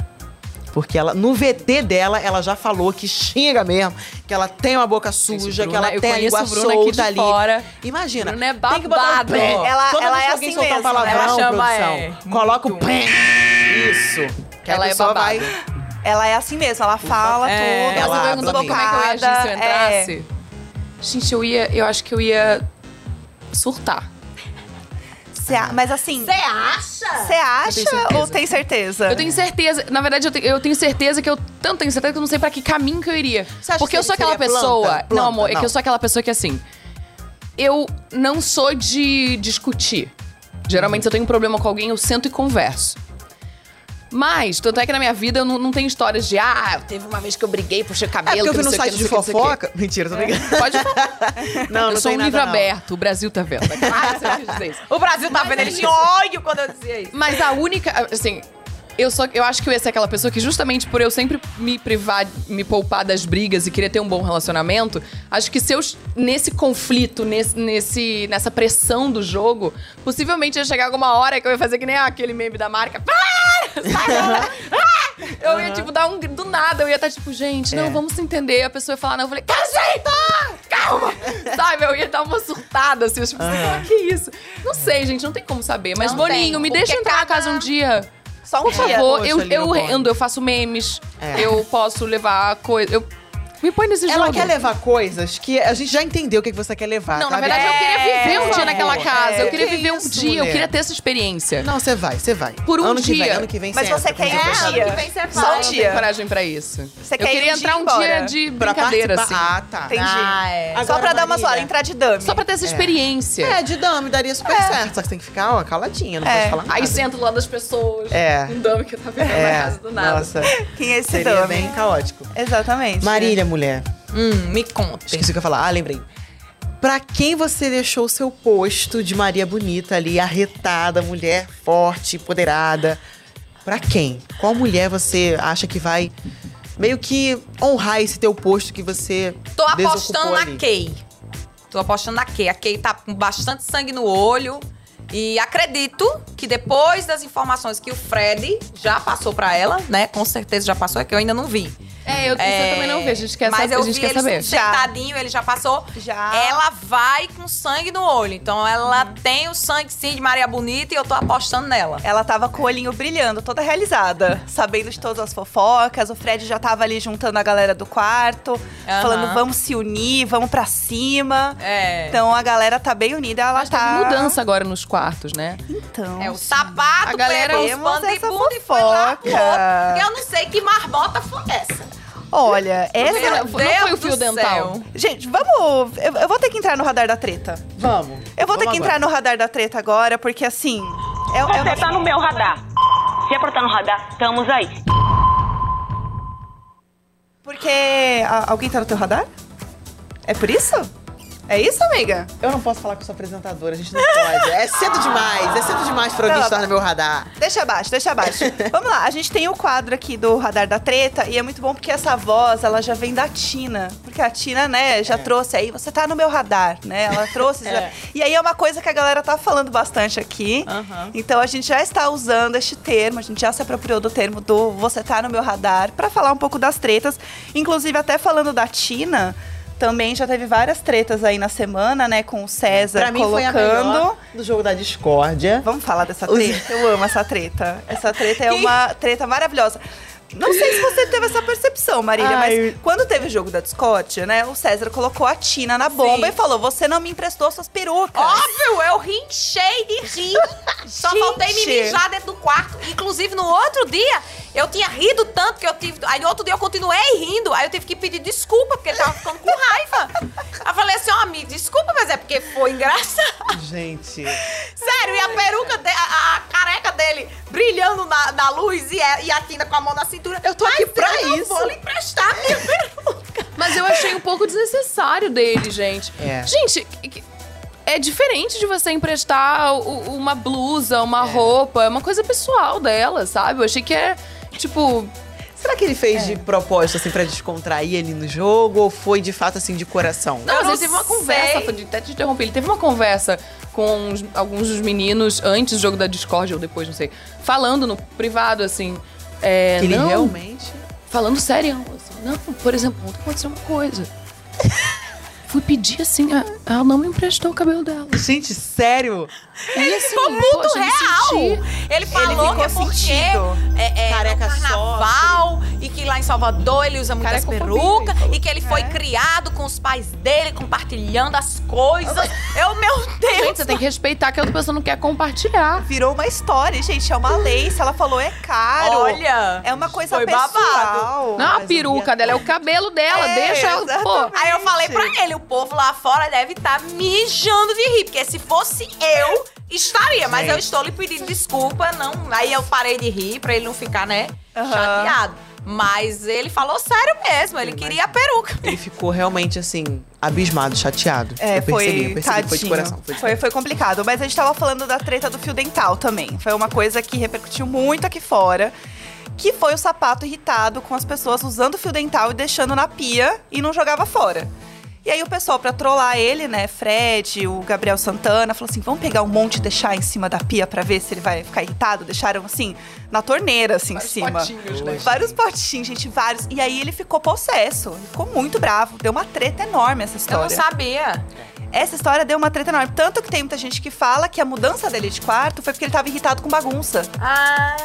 Porque ela, no VT dela, ela já falou que xinga mesmo, que ela tem uma boca suja, que Bruna- ela eu tem a língua Bruna aqui de solta ali. fora. Imagina. Bruna é tem que botar um babado. pé. Ela- Toda ela vez é que alguém assim soltar um mesmo, palavrão, ela chama, produção, é, coloca o pé. Isso. Que Ela a é babada. vai... Ela é assim mesmo, ela fala É. tudo. Ela Ela perguntou como é que eu ia agir se eu bocada, é. entrasse. Gente, eu ia. Eu acho que eu ia surtar. Cê mas assim, Você acha? você acha ou tem certeza? Eu tenho certeza, na verdade, eu, te- eu tenho certeza que eu tanto tenho certeza que eu não sei pra que caminho que eu iria. Você acha Porque que eu sou aquela planta? pessoa. Planta, não, amor, é não. que eu sou aquela pessoa que assim. Eu não sou de discutir. Geralmente, se eu tenho um problema com alguém, eu sento e converso. Mas, tanto é que na minha vida eu não, não tenho histórias de ah, teve uma vez que eu briguei, puxei É cabelo. porque eu vi no site que, de o que, fofoca. Mentira, tô brincando. Pode falar. Não, eu não sou um livro não. aberto, o Brasil tá vendo. É claro que você dizer isso. O Brasil tá vendo, ele tinha ódio quando eu dizia isso. Mas a única, assim, eu só eu acho que eu ia ser aquela pessoa que justamente por eu sempre me privar, me poupar das brigas e querer ter um bom relacionamento, acho que se eu nesse conflito, nesse, nesse nessa pressão do jogo, possivelmente ia chegar alguma hora que eu ia fazer que nem aquele meme da marca. Para! Ah! Eu ia, tipo, dar um. Do nada, eu ia estar, tipo, gente, não, É. vamos se entender. A pessoa ia falar, não, eu falei, caceta! Calma! Sabe? Eu ia dar uma surtada, assim, eu, tipo, assim, ah, que isso? Não sei, gente, não tem como saber. Mas, Não Boninho, tem, me porque deixa entrar na cada- casa um dia. Só um Por dia. favor, eu, eu rendo, eu faço memes, É. eu posso levar coisa. Eu... Me põe nesse Ela jogo. quer levar coisas que a gente já entendeu o que que você quer levar. Não, na sabe? verdade, eu queria viver um É, dia naquela casa. eu é, queria que viver um dia, eu queria ter essa experiência. Não, você vai, você vai. Por um ano Que dia. vem, ano que vem Mas você entra, quer ir um dia. Ano que vem você Só vai. um Eu não tenho dia. coragem pra isso. Você eu quer ir queria um entrar dia um dia de brincadeira, assim. Ah, tá. Entendi. Ah, é. Só pra dar uma zoada, entrar de dummy. Só pra ter essa experiência. É, de dame, daria super certo. Só que você tem que ficar, ó, caladinha, não É. pode falar nada. Aí sento do lado das pessoas. É. Um dame que eu tava vendo na É, casa do nada. nossa, Quem é esse dummy? bem caótico. Exatamente. Marília, mulher, Hum, me conta. esqueci o que eu ia falar. Ah, lembrei. Pra quem você deixou o seu posto de Maria Bonita ali, arretada, mulher forte, empoderada? Pra quem? Qual mulher você acha que vai meio que honrar esse teu posto que você Tô apostando ali? na Kay. Tô apostando na Kay. A Kay tá com bastante sangue no olho. E acredito que depois das informações que o Fred já passou pra ela, né? Com certeza já passou, é que eu ainda não vi. É, eu, você também não vê, a gente quer Mas saber. eu a gente vi quer ele saber. sentadinho, ele já passou. Já. Ela vai com sangue no olho. Então ela tem o sangue sim de Maria Bonita e eu tô apostando nela. Ela tava com o olhinho brilhando, toda realizada, sabendo de todas as fofocas. O Fred já tava ali juntando a galera do quarto, Aham. falando vamos se unir, vamos pra cima. É. Então a galera tá bem unida, ela Mas tá. mudança agora nos quartos, né? Então. É o sapato, A galera- de essa bunda e foi lá pro outro. Eu não sei que marbota foi essa. Olha, essa. foi- não foi o fio dental. céu. Gente, vamos. Eu, eu vou ter que entrar no radar da treta. Vamos. Eu vou ter Vamos que entrar agora. no radar da treta agora, porque assim. É, é Você uma... tá no meu radar. Se é pra estar no radar, estamos aí. Porque. a- alguém tá no teu radar? É por isso? É isso, amiga? Eu não posso falar eu sou apresentadora, a gente não pode. É cedo demais, é cedo demais pra alguém Tá, estar no meu radar. Deixa abaixo, deixa abaixo. Vamos lá, a gente tem o quadro aqui do Radar da Treta e é muito bom porque essa voz, ela já vem da Tina. Porque a Tina, né, já trouxe aí, você tá no meu radar, né? Ela trouxe. E aí é uma coisa que a galera tá falando bastante aqui. Então a gente já está usando este termo, a gente já se apropriou do termo do você tá no meu radar pra falar um pouco das tretas. Inclusive, até falando da Tina. Também já teve várias tretas aí na semana, né? Com o César Pra mim foi a colocando. melhor do jogo da discórdia. Vamos falar dessa Os- treta? Eu amo essa treta. Essa treta é uma treta maravilhosa. Não sei se você teve essa percepção, Marília, Ai. mas quando teve o jogo da discórdia, né? O César colocou a Tina na bomba Sim. e falou: Você não me emprestou suas perucas. Óbvio, eu rinchei de rir. Só Gente. faltei me mijar dentro do quarto. Inclusive, no outro dia, eu tinha rido tanto que eu tive. Aí no outro dia eu continuei rindo. Aí eu tive que pedir desculpa, porque ele tava ficando com raiva. Aí eu falei assim, ó, amigo, desculpa, mas é porque foi engraçado. Gente. Sério, e a peruca, de- a, a careca dele brilhando na, na luz e, a- e a Tina com a mão na cintura. Eu tô aqui Mas pra eu isso. vou lhe emprestar minha peruca. Mas eu achei um pouco desnecessário dele, gente. É. Gente, é diferente de você emprestar uma blusa, uma roupa, é uma coisa pessoal dela, sabe? Eu achei que é, tipo, Será que ele fez de propósito, assim, pra descontrair ele no jogo? Ou foi de fato, assim, de coração? Não, Eu não vezes teve uma conversa, até te interromper, ele teve uma conversa com uns- alguns dos meninos antes do jogo da Discord, ou depois, não sei, falando no privado, assim. É, que ele não, realmente. Falando sério, assim, não, por exemplo, ontem aconteceu uma coisa. Fui pedir assim, a- ela não me emprestou o cabelo dela. Gente, sério? Ele assim, ficou muito me real. Ele falou ficou que é porque é, é Careca no carnaval e que lá em Salvador ele usa muitas perucas ele e que ele foi criado com os pais dele, compartilhando as coisas. Eu, meu Deus! Gente, você tem que respeitar que a outra pessoa não quer compartilhar. Virou uma história, gente. É uma lei. Se ela falou, é caro. Olha! É uma coisa Foi pessoal. babado. Não é Mas peruca dela, é o cabelo dela. É, deixa ela. Pô. Aí eu falei pra ele, povo lá fora deve estar mijando de rir, porque se fosse eu, estaria. Mas eu estou lhe pedindo desculpa, não. Aí eu parei de rir pra ele não ficar, né, Aham. chateado. Mas ele falou sério mesmo, ele queria a peruca. Ele ficou realmente, assim, abismado, chateado. É, eu percebi, foi, eu percebi foi de coração. Foi de Foi, foi complicado. Mas a gente tava falando da treta do fio dental também. Foi uma coisa que repercutiu muito aqui fora. Que foi o sapato irritado com as pessoas usando fio dental e deixando na pia e não jogava fora. E aí o pessoal, pra trollar ele, né, Fred, o Gabriel Santana, falou assim: vamos pegar um monte e deixar em cima da pia pra ver se ele vai ficar irritado. Deixaram assim, na torneira, assim, em cima. potinhos, né? Vários potinhos, gente, vários. E aí ele ficou possesso. Ele ficou muito bravo. Deu uma treta enorme essa Eu história. não sabia. Essa história deu uma treta enorme. Tanto que tem muita gente que fala que a mudança dele de quarto foi porque ele tava irritado com bagunça. Ah,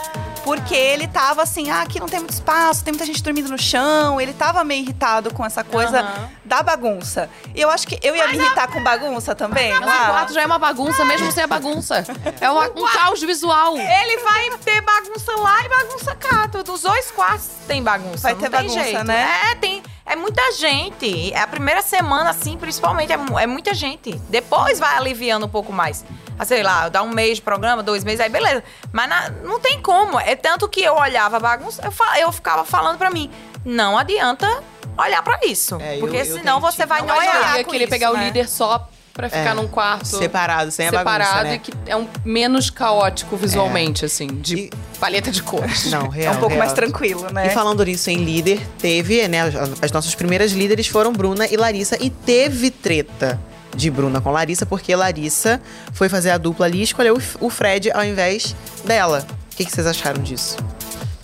Porque ele tava assim, ah, aqui não tem muito espaço, tem muita gente dormindo no chão. Ele tava meio irritado com essa coisa Aham. da bagunça. E eu acho que eu ia me irritar com bagunça também. Mas o Ah, quarto já é uma bagunça, mesmo sem a bagunça. É uma- um caos visual. ele vai ter bagunça lá e bagunça cá. Dos dois quartos tem bagunça. Vai ter tem bagunça, jeito. né? É, tem. É muita gente. É a primeira semana, assim, principalmente, é, é muita gente. Depois vai aliviando um pouco mais. Ah, sei lá, dá um mês de programa, dois meses, aí beleza. Mas na- não tem como. É tanto que eu olhava a bagunça, eu, eu ficava falando pra mim, não adianta olhar pra isso. É, eu- porque eu senão tenho você vai Não jogar Eu ia com querer isso, pegar o né? líder só pra ficar É, num quarto Separado, sem a separado bagunça, né? e que é um menos caótico visualmente, assim, de E- paleta de cores. Não, é real, um pouco real. mais tranquilo, né? E falando nisso em líder, teve, né? as- As nossas primeiras líderes foram Bruna e Larissa. E teve treta de Bruna com Larissa, porque Larissa foi fazer a dupla ali e escolheu o o Fred ao invés dela. O que, que vocês acharam disso?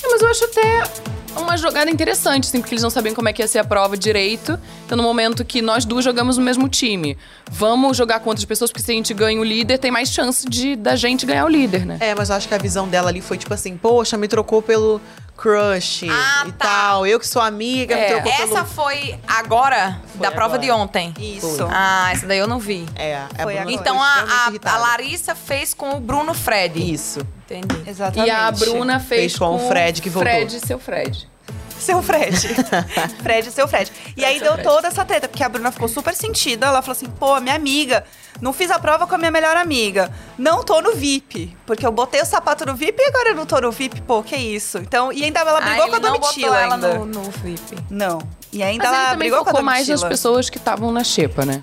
É, Mas eu acho até uma jogada interessante, assim, porque eles não sabiam como é que ia ser a prova direito. Então, no momento que nós duas jogamos no mesmo time, vamos jogar com outras pessoas, porque se a gente ganha o líder, tem mais chance de da gente ganhar o líder, né? É, mas eu acho que a visão dela ali foi tipo assim: poxa, me trocou pelo crush Ah, e tá. tal. Eu que sou amiga, É, trocou Essa pelo. foi agora, Foi da prova agora. de ontem. Isso. Ah, essa daí eu não vi. É, a Foi. Então a, a, a. Larissa fez com o Bruno Fred. Isso. Entendi. Exatamente. E a Bruna fez, Fez com o Fred, que voltou. Fred, seu Fred. Seu Fred. Fred, seu Fred. E aí deu Fred. toda essa treta, porque a Bruna ficou super sentida. Ela falou assim: pô, minha amiga, não fiz a prova com a minha melhor amiga. Não tô no VIP. Porque eu botei o sapato no VIP e agora eu não tô no VIP. Pô, que isso? Então, e ainda ela brigou Ah, com a não Domitila botou ela no, no VIP. Não. E ainda Mas ela brigou com a focou mais Domitila. nas pessoas que estavam na xepa, né?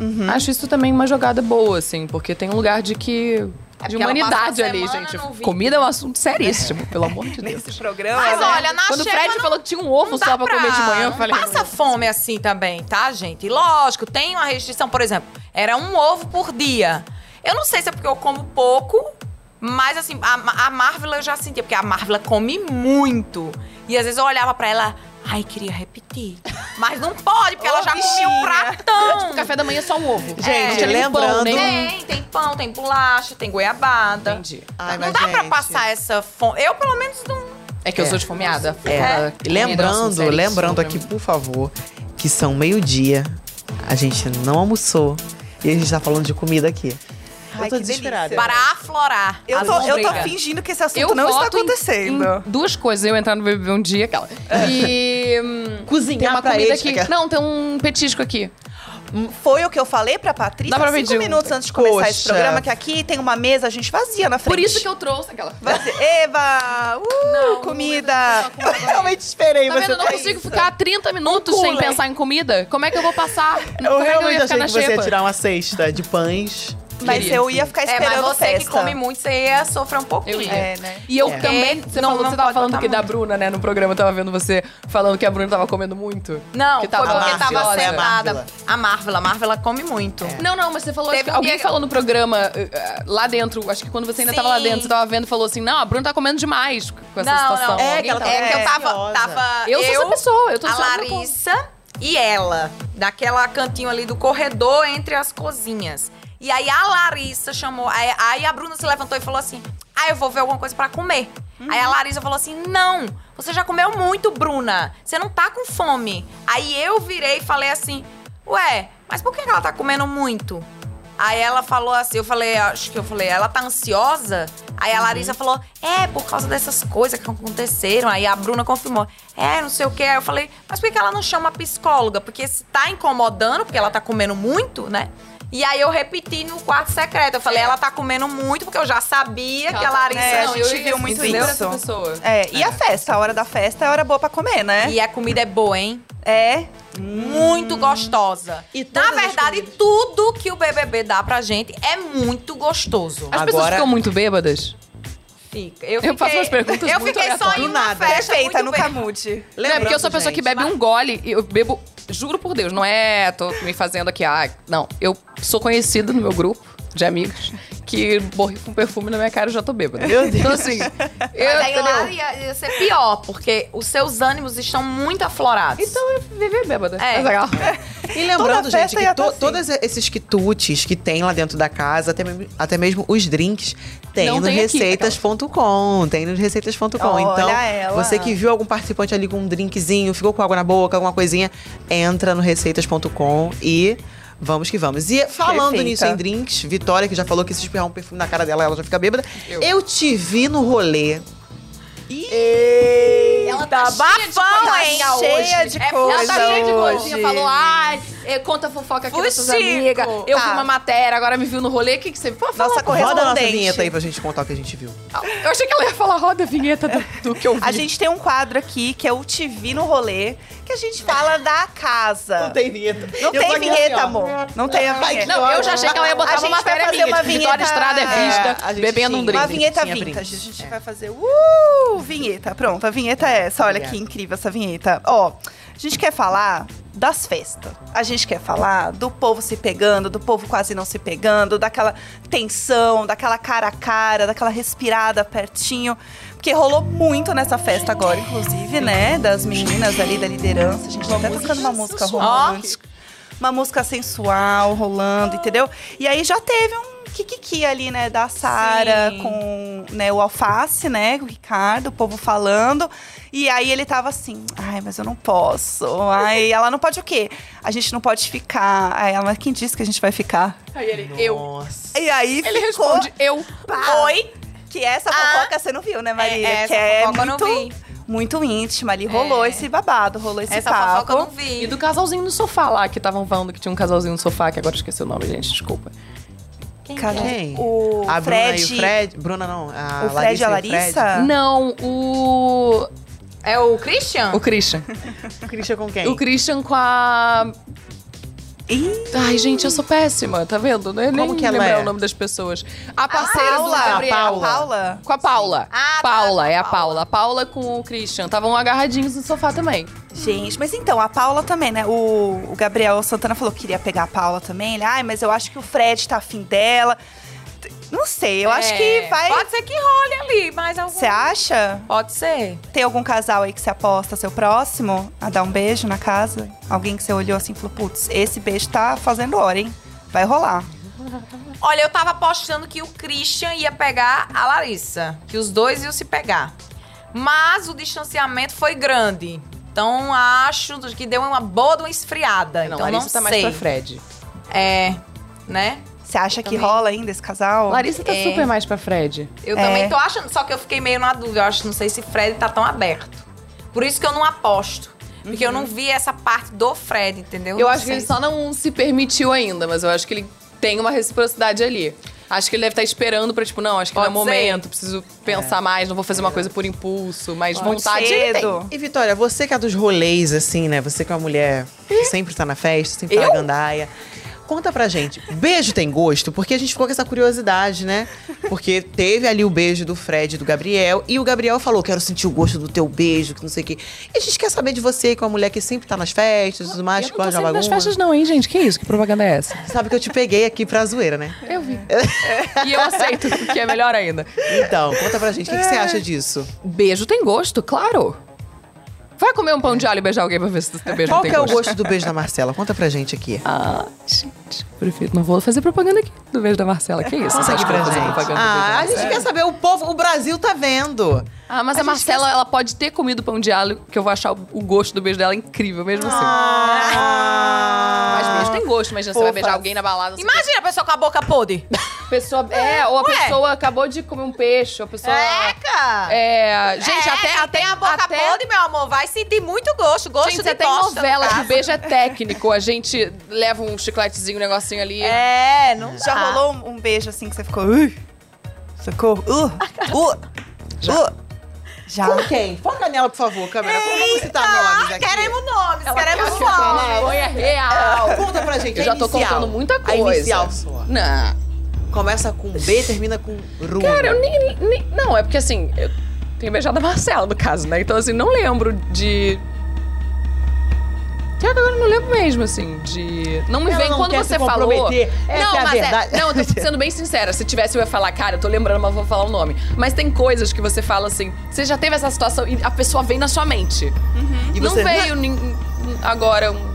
Uhum. Acho isso também uma jogada boa, assim, porque tem um lugar de que. De humanidade ali, gente. Comida é um assunto seríssimo, pelo amor de Deus. Nesse programa. Mas né? olha, na Quando o Fred não- falou que tinha um ovo só dá pra, comer de manhã, eu não falei. Passa fome assim também, tá, gente? Lógico, tem uma restrição, por exemplo, era um ovo por dia. Eu não sei se é porque eu como pouco, mas assim, a, a Marvel eu já sentia, porque a Marvel come muito. E às vezes eu olhava pra ela, ai, queria repetir. Mas não pode, porque Ô, ela já comia um pratão. O café da manhã é só um ovo. Gente, pão, lembrando- nem- Tem, tem pão, tem bolacha, tem goiabada. Entendi. Ai, não dá pra gente, passar essa fome. Eu, pelo menos, não. É que eu É. sou esfomeada. É. Comida, lembrando, lembrando pra aqui, por favor, que são meio-dia. A gente não almoçou. E a gente tá falando de comida aqui. Ai, eu tô que desesperada. delícia. Para aflorar. Eu tô, eu tô fingindo que esse assunto Eu não está voto em- acontecendo. Em, duas coisas. Eu entrar no BBB um dia, aquela. E... hum, Cozinhar tem uma pra comida aqui. Não, tem um petisco aqui. Foi o que eu falei pra Patrícia Dá pra cinco pedir um. minutos antes de começar esse Poxa. programa, que aqui tem uma mesa, a gente vazia na frente. Por isso que eu trouxe aquela. Vazia. Eba! Uh, Não, comida! não, não, Eu realmente esperei Tá você vendo? Eu não consigo isso. ficar 30 minutos sem pensar em comida. Como é que eu vou passar? Eu Como é que eu realmente ia ficar achei na que você ia tirar uma cesta de pães. Mas Queria. eu ia ficar É, esperando mas você festa. que come muito, você ia sofrer um pouquinho. Eu ia. É, né? E eu É. também. Você, Não- falou, não você tava falando que da. Bruna, né? No programa eu tava vendo você falando que a Bruna tava comendo muito. Não, Que foi tava porque tava sentada. A Marvel, a Marvel, ela come muito. Não, não, mas você falou. Teve alguém dia- falou no programa eh, eh, lá dentro, acho que quando você ainda tava lá Sim. dentro, você tava vendo e falou assim: não, a Bruna tá comendo demais com essa não, situação. não. É, que ela tava- É que eu tava. tava Eu sou essa pessoa, eu tô a Larissa e ela, daquela cantinho ali do corredor entre as cozinhas. E aí a Larissa chamou. Aí, aí a Bruna se levantou e falou assim: Ah, eu vou ver alguma coisa pra comer. Aí a Larissa falou assim: Não, você já comeu muito, Bruna. Você não tá com fome. Aí eu virei e falei assim: Ué, mas por que ela tá comendo muito? Aí ela falou assim, eu falei, acho que eu falei, ela tá ansiosa? Aí a Larissa falou, é, por causa dessas coisas que aconteceram. Aí a Bruna confirmou, é, não sei o quê. Aí eu falei, mas por que que ela não chama a psicóloga? Porque se tá incomodando, porque ela tá comendo muito, né? E aí eu repeti no quarto secreto. Eu falei, ela tá comendo muito, porque eu já sabia que a Larissa. É, a não, gente viu muito isso. essa pessoa. É, e a festa? A hora da festa é hora boa pra comer, né? E a comida é boa, hein? É. Muito gostosa. E Na verdade, tudo que o BBB dá pra gente é muito gostoso. As pessoas Agora- ficam muito bêbadas? Fica. Eu, Eu faço umas perguntas Eu muito fiquei só em uma nada. festa Perfeita, muito nunca. Não, é porque eu sou a pessoa que gente, bebe um gole e eu bebo. Juro por Deus, não é. Tô me fazendo aqui. Ah, não. Eu sou conhecida no meu grupo de amigos que borri com perfume na minha cara e já tô bêbada. Meu Deus. Então, assim. Eu, Mas aí lá ia, ia ser pior, porque os seus ânimos estão muito aflorados. Então eu vivi bêbada. É. Mas legal. E lembrando, gente, que ia tá to- assim. todos esses quitutes que tem lá dentro da casa, até, me- até mesmo os drinks, tem Não no receitas.com. Tem no receitas.com. Então, ela. você que viu algum participante ali com um drinkzinho, ficou com água na boca, alguma coisinha, entra no receitas.com e. Vamos que vamos. E falando Perfeita. nisso em drinks, Vitória, que já falou que se espirrar um perfume na cara dela, ela já fica bêbada. Eu, te vi no rolê. Ela Tá bafão, hein? Cheia de É, coisa Ela tá cheia de hoje. coisinha, falou, ai, eh, conta fofoca aqui das suas amigas. Eu Tá. vi uma matéria, agora me viu no rolê. O que, que você. Pô, fala, Nossa pô. Roda a nossa correspondente. vinheta aí pra gente contar o que a gente viu. Eu achei que ela ia falar roda a vinheta do, do que eu vi. A gente tem um quadro aqui que é o Te Vi no Rolê, que a gente fala da casa. tem vinheta. Não tem vinheta, amor. Não tem a vinheta. Não, eu já achei que ela ia botar A uma gente vai matéria fazer minha. uma tipo, Vitória vinheta- Estrada é vista, É, a gente bebendo um tinha. drink. Uma vinheta vintage. A gente vai fazer. Uh! Vinheta. Pronto, a vinheta é essa. Olha Obrigada. que incrível essa vinheta. Ó, a gente quer falar das festas. A gente quer falar do povo se pegando, do povo quase não se pegando, daquela tensão, daquela cara a cara, daquela respirada pertinho. Porque rolou muito nessa festa agora, inclusive, né? Das meninas ali da liderança. A gente tá até tocando uma música romântica. Uma música sensual rolando, entendeu? E aí já teve um kikiki ali, né, da Sara com né, o Alface, né, com o Ricardo, o povo falando. E aí ele tava assim, ai, mas eu não posso. Ai, ela não pode o quê? A gente não pode ficar. Aí ela, mas quem disse que a gente vai ficar? Aí ele, eu. Nossa. E aí Ele ficou, responde, eu. Oi? Que essa fofoca você não viu, né, Marília? É, essa que é fofoca eu não muito, vi. muito íntima ali. Rolou É. esse babado, rolou esse Essa papo. fofoca eu não vi. E do casalzinho no sofá lá, que estavam falando que tinha um casalzinho no sofá, que agora eu esqueci o nome, gente, desculpa. Cara, Quem? O A Bruna Fred. e o Fred. Bruna não. A O Fred e a Larissa. Larissa? Não, o. É o Christian? O Christian. O Christian com quem? O Christian com a. Ih, Ai, gente, eu sou péssima, tá vendo? Eu nem Como que ela lembrar é? o nome das pessoas. A parceira do Paula. Gabriel. Paula. Paula. Com a Paula. Ah, tá, Paula, a é a Paula. Paula. A Paula com o Christian. Estavam agarradinhos no sofá também. Gente, mas então, a Paula também, né? O, o Gabriel Santana falou que queria pegar a Paula também. Ele, ai, mas eu acho que o Fred tá afim dela. Não sei, eu acho que É, vai. Pode ser que role ali, mas algum... Você acha? Pode ser. Tem algum casal aí que você aposta seu próximo a dar um beijo na casa? Alguém que você olhou assim e falou, putz, esse beijo tá fazendo hora, hein? Vai rolar. Olha, eu tava apostando que o Christian ia pegar a Larissa. Que os dois iam se pegar. Mas o distanciamento foi grande. Então acho que deu uma boa de uma esfriada. Não, então Larissa não tá mais sei. pra Fred. É, né? Você acha que Também. rola ainda esse casal? Larissa tá É. super mais pra Fred. Eu É. também tô achando, só que eu fiquei meio na dúvida. Eu acho, não sei se Fred tá tão aberto. Por isso que eu não aposto. Porque eu não vi essa parte do Fred, entendeu? Eu Não acho que sei ele se- só não se permitiu ainda, mas eu acho que ele tem uma reciprocidade ali. Acho que ele deve estar esperando pra, tipo, não, acho que Pode não é ser. momento, preciso pensar mais, não vou fazer uma coisa por impulso, mas Muito vontade ele tem. E Vitória, você que é dos rolês, assim, né? Você que é uma mulher que sempre tá na festa, sempre tá na gandaia. Conta pra gente, beijo tem gosto? Porque a gente ficou com essa curiosidade, né? Porque teve ali o beijo do Fred e do Gabriel, e o Gabriel falou: quero sentir o gosto do teu beijo, que não sei o quê. E a gente quer saber de você, que é uma mulher que sempre tá nas festas e tudo mais, que gosta de sempre nas bagunça. festas não, hein, gente? Que isso? Que propaganda é essa? Sabe que eu te peguei aqui pra zoeira, né? Eu vi. e eu aceito, que é melhor ainda. Então, conta pra gente, o que, que você acha disso? Beijo tem gosto, claro. Vai comer um pão de alho e beijar alguém pra ver se o teu beijo Qual tem que é o gosto. do beijo da Marcela? Conta pra gente aqui. Ah, gente, prefiro. Não vou fazer propaganda aqui do beijo da Marcela. Que isso? Conta Você aqui pra gente. Ah, a gente quer saber, o povo, o Brasil tá vendo. Ah, mas A a, Marcela, ela pode ter comido pão de alho, que eu vou achar o, o gosto do beijo dela incrível, mesmo assim. Ah. Mas beijo tem gosto, imagina, você vai beijar alguém na balada. você Imagina a pessoa com a boca podre. Pessoa, é, ou a Ué. pessoa acabou de comer um peixe, ou a pessoa. cara. É, gente, É, até, quem até tem a boca até, podre, meu amor, vai sentir muito gosto. Gosto Gente, de até em bosta, no novela que o beijo é técnico. A gente leva um chicletezinho, um negocinho ali. É, não Já dá. rolou um, um beijo assim que você ficou. Uh, socorro. Uh, uh, uh. Já. Com quem? Foca nela, por favor, câmera. Vamos citar nomes aqui. Queremos nomes, queremos Ela quer nomes. vergonha real. Conta pra gente. Eu a já tô contando muita A coisa. inicial só. Não. Começa com B, termina com Ru. Cara, eu nem, nem- Não, é porque assim, eu tenho beijado a Marcela, no caso, né? Então, assim, não lembro de. Que agora eu não lembro mesmo, assim, de. Não me Ela vem não quando quer você se falou. comprometer. Essa não, é a mas verdade. é. Não, eu tô sendo bem sincera. Se tivesse, eu ia falar, cara, eu tô lembrando, mas vou falar o nome. Mas tem coisas que você fala assim. Você já teve essa situação e a pessoa vem na sua mente. E não você- veio agora um.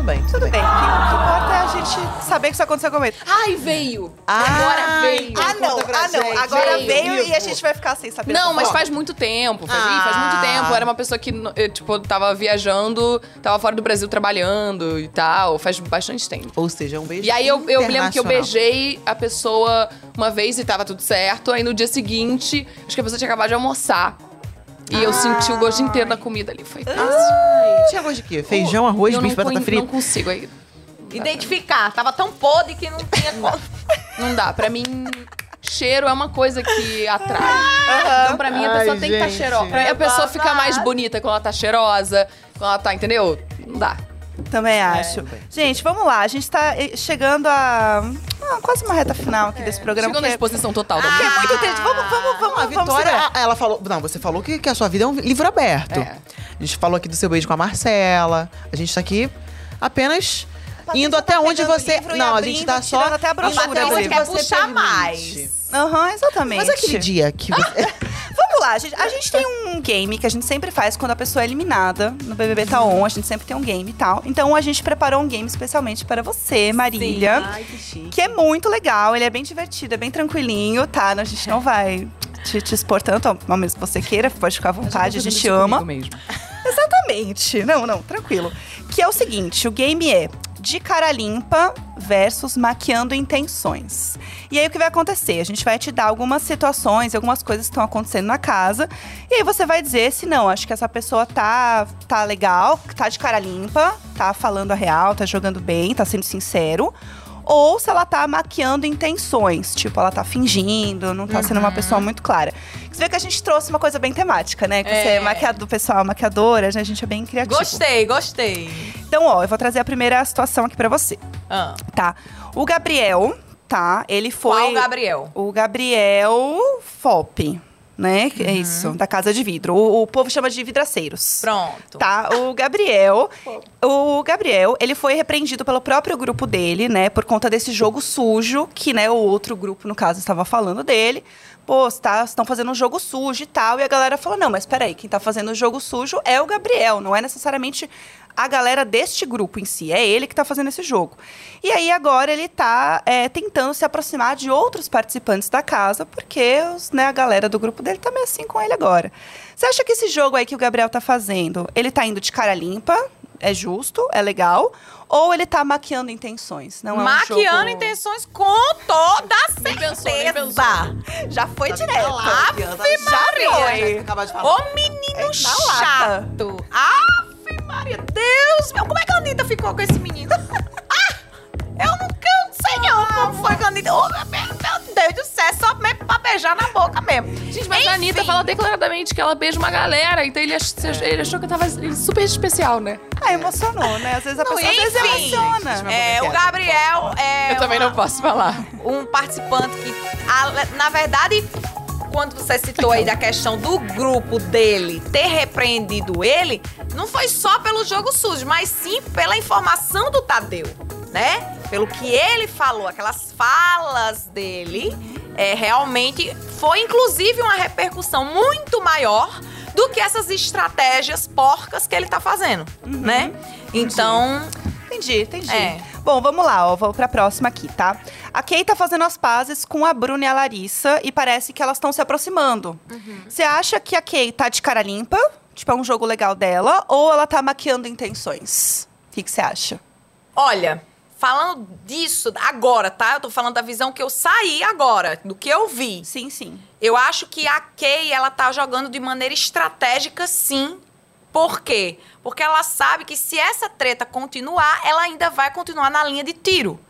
Tudo bem, tudo, Tudo bem. O que importa é a gente saber que isso aconteceu comigo. Ai, veio! Ai, agora veio! Ah, não. Ah, não. Agora Veio, veio, e a gente vai ficar sem saber. Não, mas faz muito tempo. Faz, ih, faz Ah. muito tempo. Era uma pessoa que, tipo, tava viajando, tava fora do Brasil trabalhando e tal. Faz bastante tempo. Ou seja, um beijo E aí eu, eu lembro que eu beijei a pessoa uma vez e tava tudo certo. Aí no dia seguinte, acho que a pessoa tinha acabado de almoçar. E eu senti o gosto inteiro da comida ali. Foi Ai, tinha gosto de quê? Feijão, arroz, eu bife, não, batata frita? não consigo aí. Identificar. Tava tão podre que não tinha como. Não dá. Pra mim, cheiro é uma coisa que atrai. Então, pra mim, a Ai, pessoa tem que estar gente. cheirosa. A pessoa fica mais bonita quando ela tá cheirosa, quando ela tá, entendeu? Não dá. Também acho. Gente, vamos lá. A gente tá eh, chegando a ah, quase uma reta final aqui desse programa. Chegou na exposição total da porque é mulher. muito triste. Vamos, vamos, vamos, Não, a vamos Vitória, ela falou. Não, você falou que, que a sua vida é um livro aberto. É. A gente falou aqui do seu beijo com a Marcela. A gente tá aqui apenas indo até tá onde você. livro Não, a abrindo, gente tá só. até a brochura até onde quer você puxar permite. mais. Aham, exatamente. Mas aquele dia que você. Vamos lá, gente. A gente tem um game que a gente sempre faz quando a pessoa é eliminada no BBB Tá On. A gente sempre tem um game e tal. Então a gente preparou um game especialmente para você, Marília. Ai, que chique. Que é muito legal, ele é bem divertido, é bem tranquilinho, tá? A gente não vai te, te expor tanto, ao menos que você queira, pode ficar à vontade, a gente ama. Mesmo. Exatamente. Não, não, tranquilo. Que é o seguinte, o game é de cara limpa versus maquiando intenções. E aí o que vai acontecer? A gente vai te dar algumas situações, algumas coisas que estão acontecendo na casa, e aí você vai dizer se não, acho que essa pessoa tá tá legal, tá de cara limpa, tá falando a real, tá jogando bem, tá sendo sincero. Ou se ela tá maquiando intenções, tipo, ela tá fingindo, não tá sendo uma pessoa muito clara. Você vê que a gente trouxe uma coisa bem temática, né? Que você é É. maquiador, pessoal, maquiadora, né? a gente é bem criativo. Gostei, gostei. Então, ó, eu vou trazer a primeira situação aqui pra você, Ah, tá? O Gabriel, tá? Ele foi. Qual Gabriel? O Gabriel Fop, né? Que É isso, da Casa de Vidro. O, o povo chama de vidraceiros. Pronto. Tá, o Gabriel. O Gabriel, ele foi repreendido pelo próprio grupo dele, né? Por conta desse jogo sujo, que, né, o outro grupo, no caso, estava falando dele. Pô, estão fazendo um jogo sujo e tal. E a galera falou: não, mas peraí, quem tá fazendo o jogo sujo é o Gabriel, não é necessariamente a galera deste grupo em si. É ele que tá fazendo esse jogo. E aí agora ele tá é, tentando se aproximar de outros participantes da casa, porque os, né, a galera do grupo dele tá meio assim com ele agora. Você acha que esse jogo aí que o Gabriel tá fazendo, ele tá indo de cara limpa? É justo? É legal? Ou ele tá maquiando intenções? Não é um Maquiando jogo... intenções com toda a Nem pensou, nem certeza. Já foi Tá direto. Ave já Maria. foi. Ô menino É chato. Ave Maria, Deus meu. Como é que a Anitta ficou com esse menino? ah, eu não, eu não sei não como foi que a Anitta... Ô, meu, meu Deus do céu, é só mesmo pra beijar na boca mesmo. Gente, mas a Anitta fala declaradamente que ela beija uma galera, então ele, ach- ele achou que eu tava super especial, né? Ah, emocionou, né? Às vezes a pessoa às vezes enfim. emociona. É, o Gabriel é eu também uma- não posso falar. um participante que, a- na verdade, quando você citou aí da questão do grupo dele ter repreendido ele, não foi só pelo jogo sujo, mas sim pela informação do Tadeu, né? Pelo que ele falou, aquelas falas dele, é, realmente foi inclusive uma repercussão muito maior do que essas estratégias porcas que ele tá fazendo, né? Então, Entendi, entendi. É. Bom, vamos lá, ó. Vou pra próxima aqui, tá? A Kay tá fazendo as pazes com a Bruna e a Larissa e parece que elas estão se aproximando. Você acha que a Kay tá de cara limpa? Tipo, é um jogo legal dela? Ou ela tá maquiando intenções? O que que você acha? Olha, falando disso agora, tá? Eu tô falando da visão que eu saí agora, do que eu vi. Sim, sim. Eu acho que a Kay, ela tá jogando de maneira estratégica, sim. Por quê? Porque ela sabe que se essa treta continuar, ela ainda vai continuar na linha de tiro.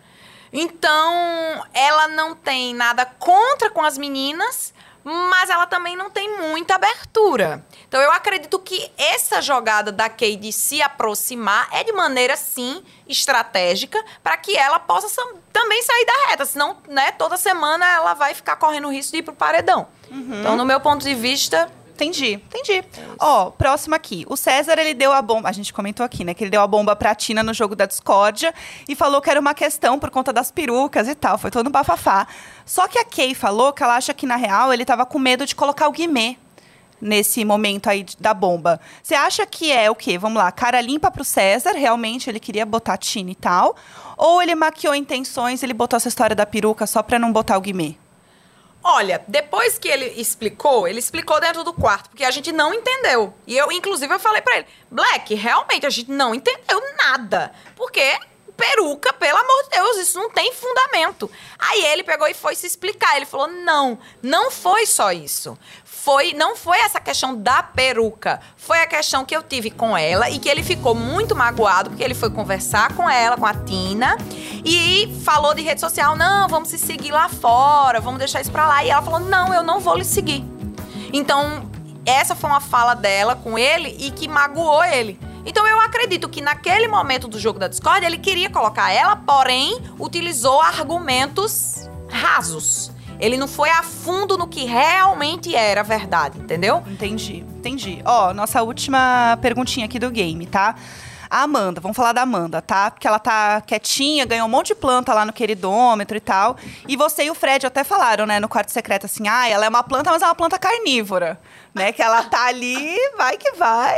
Então, ela não tem nada contra com as meninas, mas ela também não tem muita abertura. Então, eu acredito que essa jogada da Kay de se aproximar é de maneira, sim, estratégica, para que ela possa também sair da reta. Senão, né, toda semana ela vai ficar correndo o risco de ir pro paredão. Então, no meu ponto de vista, Entendi, entendi. Ó, próximo aqui. O César, ele deu a bomba. A gente comentou aqui, né? Que ele deu a bomba pra Tina no jogo da discórdia e falou que era uma questão por conta das perucas e tal. Foi todo um bafafá. Só que a Kay falou que ela acha que, na real, ele tava com medo de colocar o Guimê nesse momento aí da bomba. Você acha que é o quê? Vamos lá, cara limpa pro César, realmente ele queria botar a Tina e tal? Ou ele maquiou intenções, ele botou essa história da peruca só pra não botar o Guimê? Olha, depois que ele explicou, ele explicou dentro do quarto, porque a gente não entendeu. E eu, inclusive, eu falei pra ele, Black, realmente a gente não entendeu nada. Porque peruca, pelo amor de Deus, isso não tem fundamento. Aí ele pegou e foi se explicar. Ele falou: não, não foi só isso. Foi, não foi essa questão da peruca. Foi a questão que eu tive com ela e que ele ficou muito magoado, porque ele foi conversar com ela, com a Tina, e falou de rede social: não, vamos se seguir lá fora, vamos deixar isso pra lá. E ela falou: não, eu não vou lhe seguir. Então, essa foi uma fala dela com ele e que magoou ele. Então eu acredito que naquele momento do jogo da Discord ele queria colocar ela, porém utilizou argumentos rasos. Ele não foi a fundo no que realmente era verdade, entendeu? Entendi, entendi. Ó, nossa última perguntinha aqui do game, tá? A Amanda, vamos falar da Amanda, tá? Porque ela tá quietinha, ganhou um monte de planta lá no queridômetro e tal. E você e o Fred até falaram, né, no quarto secreto, assim, ah, ela é uma planta, mas é uma planta carnívora, né? Que ela tá ali, vai que vai.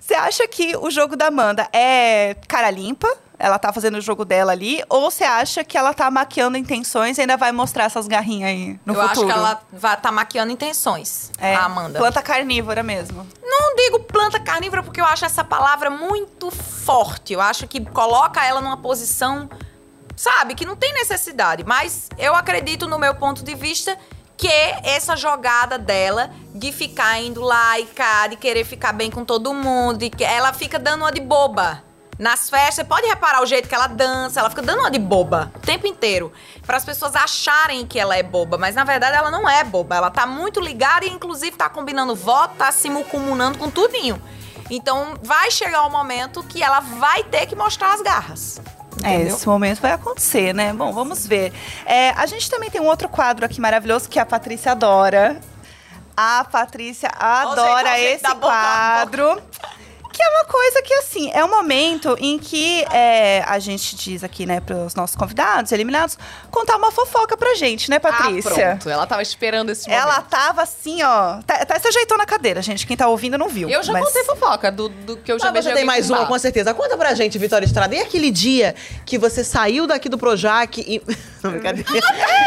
Você acha que o jogo da Amanda é cara limpa? Ela tá fazendo o jogo dela ali? Ou você acha que ela tá maquiando intenções e ainda vai mostrar essas garrinhas aí no eu futuro? acho que ela vai tá maquiando intenções, É, a Amanda. Planta carnívora mesmo. Não digo planta carnívora porque eu acho essa palavra muito forte. Eu acho que coloca ela numa posição, sabe, que não tem necessidade. Mas eu acredito, no meu ponto de vista, que essa jogada dela de ficar indo lá e cá, de querer ficar bem com todo mundo, de que ela fica dando uma de boba. Nas festas, você pode reparar o jeito que ela dança, ela fica dando uma de boba o tempo inteiro. Para as pessoas acharem que ela é boba, mas na verdade ela não é boba. Ela tá muito ligada e inclusive tá combinando voto, tá se comunando com tudinho. Então vai chegar o momento que ela vai ter que mostrar as garras. É, Entendeu? esse momento vai acontecer, né? Bom, vamos ver. É, a gente também tem um outro quadro aqui maravilhoso que a Patrícia adora. A Patrícia adora esse da boca, quadro. Que é uma coisa que, assim, é um momento em que é, a gente diz aqui, né, pros nossos convidados, eliminados, contar uma fofoca pra gente, né, Patrícia? Ah, pronto. Ela tava esperando esse momento. Ela tava assim, ó. tá- Até se ajeitou na cadeira, gente. Quem tá ouvindo não viu. Eu já mas- contei fofoca do, do que eu já Ah, beijei você tem mais uma, com certeza. Conta pra gente, Vitória Estrada. E aquele dia que você saiu daqui do Projac e... Não, brincadeira.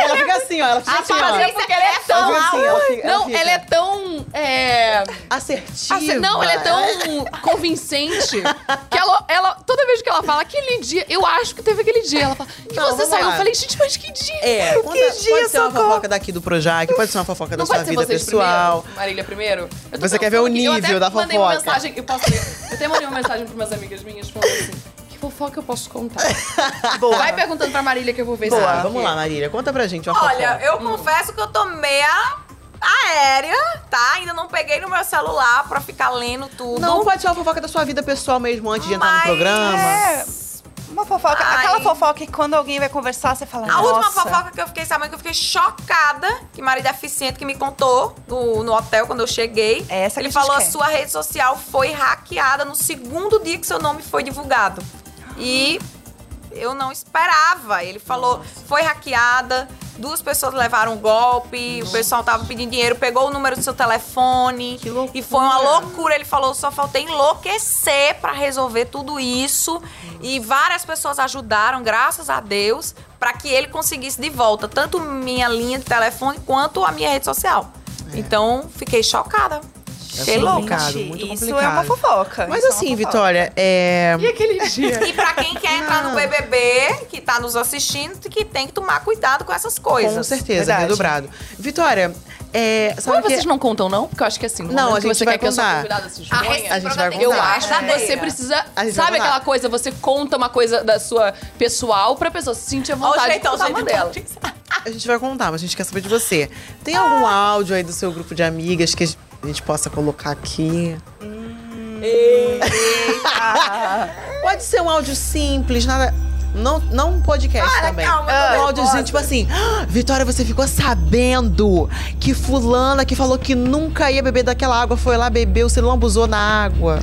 ela fica assim, ó. Ela fica assim, ó. Patrícia, porque ela é tão... Ela assim, ela fica- não, fica ela é tão... É... Assertiva. Assim, não, ela é tão convincente que ela, ela, toda vez que ela fala aquele dia, eu acho que teve aquele dia. Ela fala, que Não, você saiu? lá. Eu falei, gente, mas que dia? É, conta, dia, pode ser uma socorro. fofoca daqui do Projac, pode ser uma fofoca da Não sua pode ser vida pessoal. primeiro, Marília primeiro? Eu Você quer ver o pensando aqui, eu nível até da mandei uma fofoca. mensagem, eu posso ler. Eu até mandei uma mensagem para umas amigas minhas falando assim, que fofoca eu posso contar? Boa. Vai perguntando pra Marília que eu vou ver se Ah, ela vamos lá, Marília. Conta pra gente uma Olha, fofoca. eu confesso que eu tô meia aérea, tá? Ainda não peguei no meu celular pra ficar lendo tudo. Não, pode ser uma fofoca da sua vida pessoal mesmo, antes de entrar no programa. É, uma fofoca. Ai. Aquela fofoca que quando alguém vai conversar, você fala. A última "Nossa". fofoca que eu fiquei sabendo, que eu fiquei chocada, que marido deficiente que me contou no, no hotel quando eu cheguei. É essa que Ele a gente falou, a quer. sua rede social foi hackeada no segundo dia que seu nome foi divulgado. E eu não esperava. Ele falou, foi hackeada, duas pessoas levaram um golpe, o pessoal tava pedindo dinheiro, pegou o número do seu telefone. Que loucura. E foi uma loucura. Ele falou, só faltei enlouquecer pra resolver tudo isso. E várias pessoas ajudaram, graças a Deus, pra que ele conseguisse de volta tanto minha linha de telefone quanto a minha rede social. Então, fiquei chocada. Fiquei louca. complicado, Gente, muito Isso complicado. é uma fofoca. Mas isso é assim, fofoca. Vitória, é... E aquele dia? E pra quem quer entrar no BBB, que tá nos assistindo, que tem que tomar cuidado com essas coisas. Com certeza, Verdade. redobrado. Vitória, é... Sabe Mas que... vocês não contam, não? Porque eu acho que assim, Não, a que gente você vai quer que a sua contar. convidada se A A gente vai que eu contar. ser acho que você precisa. Gente Sabe contar. aquela coisa, você conta uma coisa da sua pessoal pra pessoa se sentir à vontade de contar uma jeitão. dela. A gente vai contar, mas a gente quer saber de você. Tem algum áudio aí do seu grupo de amigas que a gente possa colocar aqui? Pode ser um áudio simples, nada. Não, não um podcast também. calma, tô um áudiozinho, tipo assim, "Ah, Vitória, você ficou sabendo que fulana que falou que nunca ia beber daquela água foi lá beber, você lambuzou na água.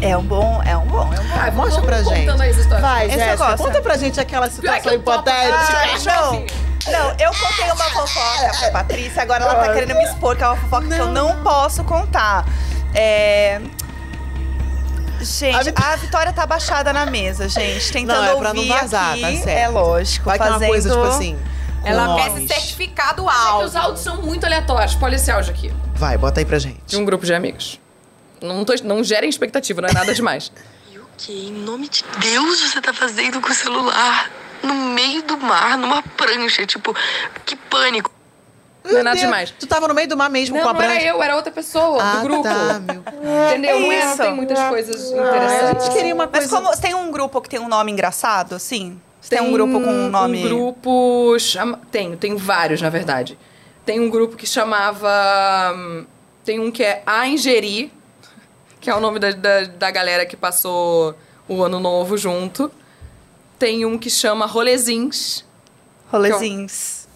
É um bom, é um bom, é um bom. Vai, mostra pra gente. contando aí essa história. Vai, Jéssica, conta pra gente aquela é situação hipotética. Ah, não. Não, eu contei uma fofoca pra Patrícia, agora ela tá querendo me expor, que é uma fofoca que eu não posso contar. É. Gente, A a, Vit- Vitória tá abaixada na mesa, gente. Tentando Não, é pra não ouvir vazar, aqui. tá certo. É lógico. Vai que é uma fazendo... coisa, tipo assim. Ela quer se nomes. certificar do É que os áudio. áudios são muito aleatórios. Olha esse áudio aqui. Vai, bota aí pra gente. De um grupo de amigos. Não, tô, não gerem expectativa, não é nada demais. E o que, em nome de Deus, você tá fazendo com o celular? No meio do mar, numa prancha, tipo, que pânico. Não é nada Deus, demais. Tu tava no meio do mar mesmo Não, com a não era prancha? eu, era outra pessoa Ah, do grupo. tá, meu. Entendeu? não, é, não tem muitas coisas A interessantes. gente queria uma Mas coisa... como tem um grupo que tem um nome engraçado, assim? Você tem, um grupo com um nome. Um grupo. Chama... Tenho, tenho vários, na verdade. Tem um grupo que chamava. hum, Tem um que é A Ingerir, que é o nome da, da, da galera que passou o ano novo junto. Tem um que chama Rolezins. Rolezinhos.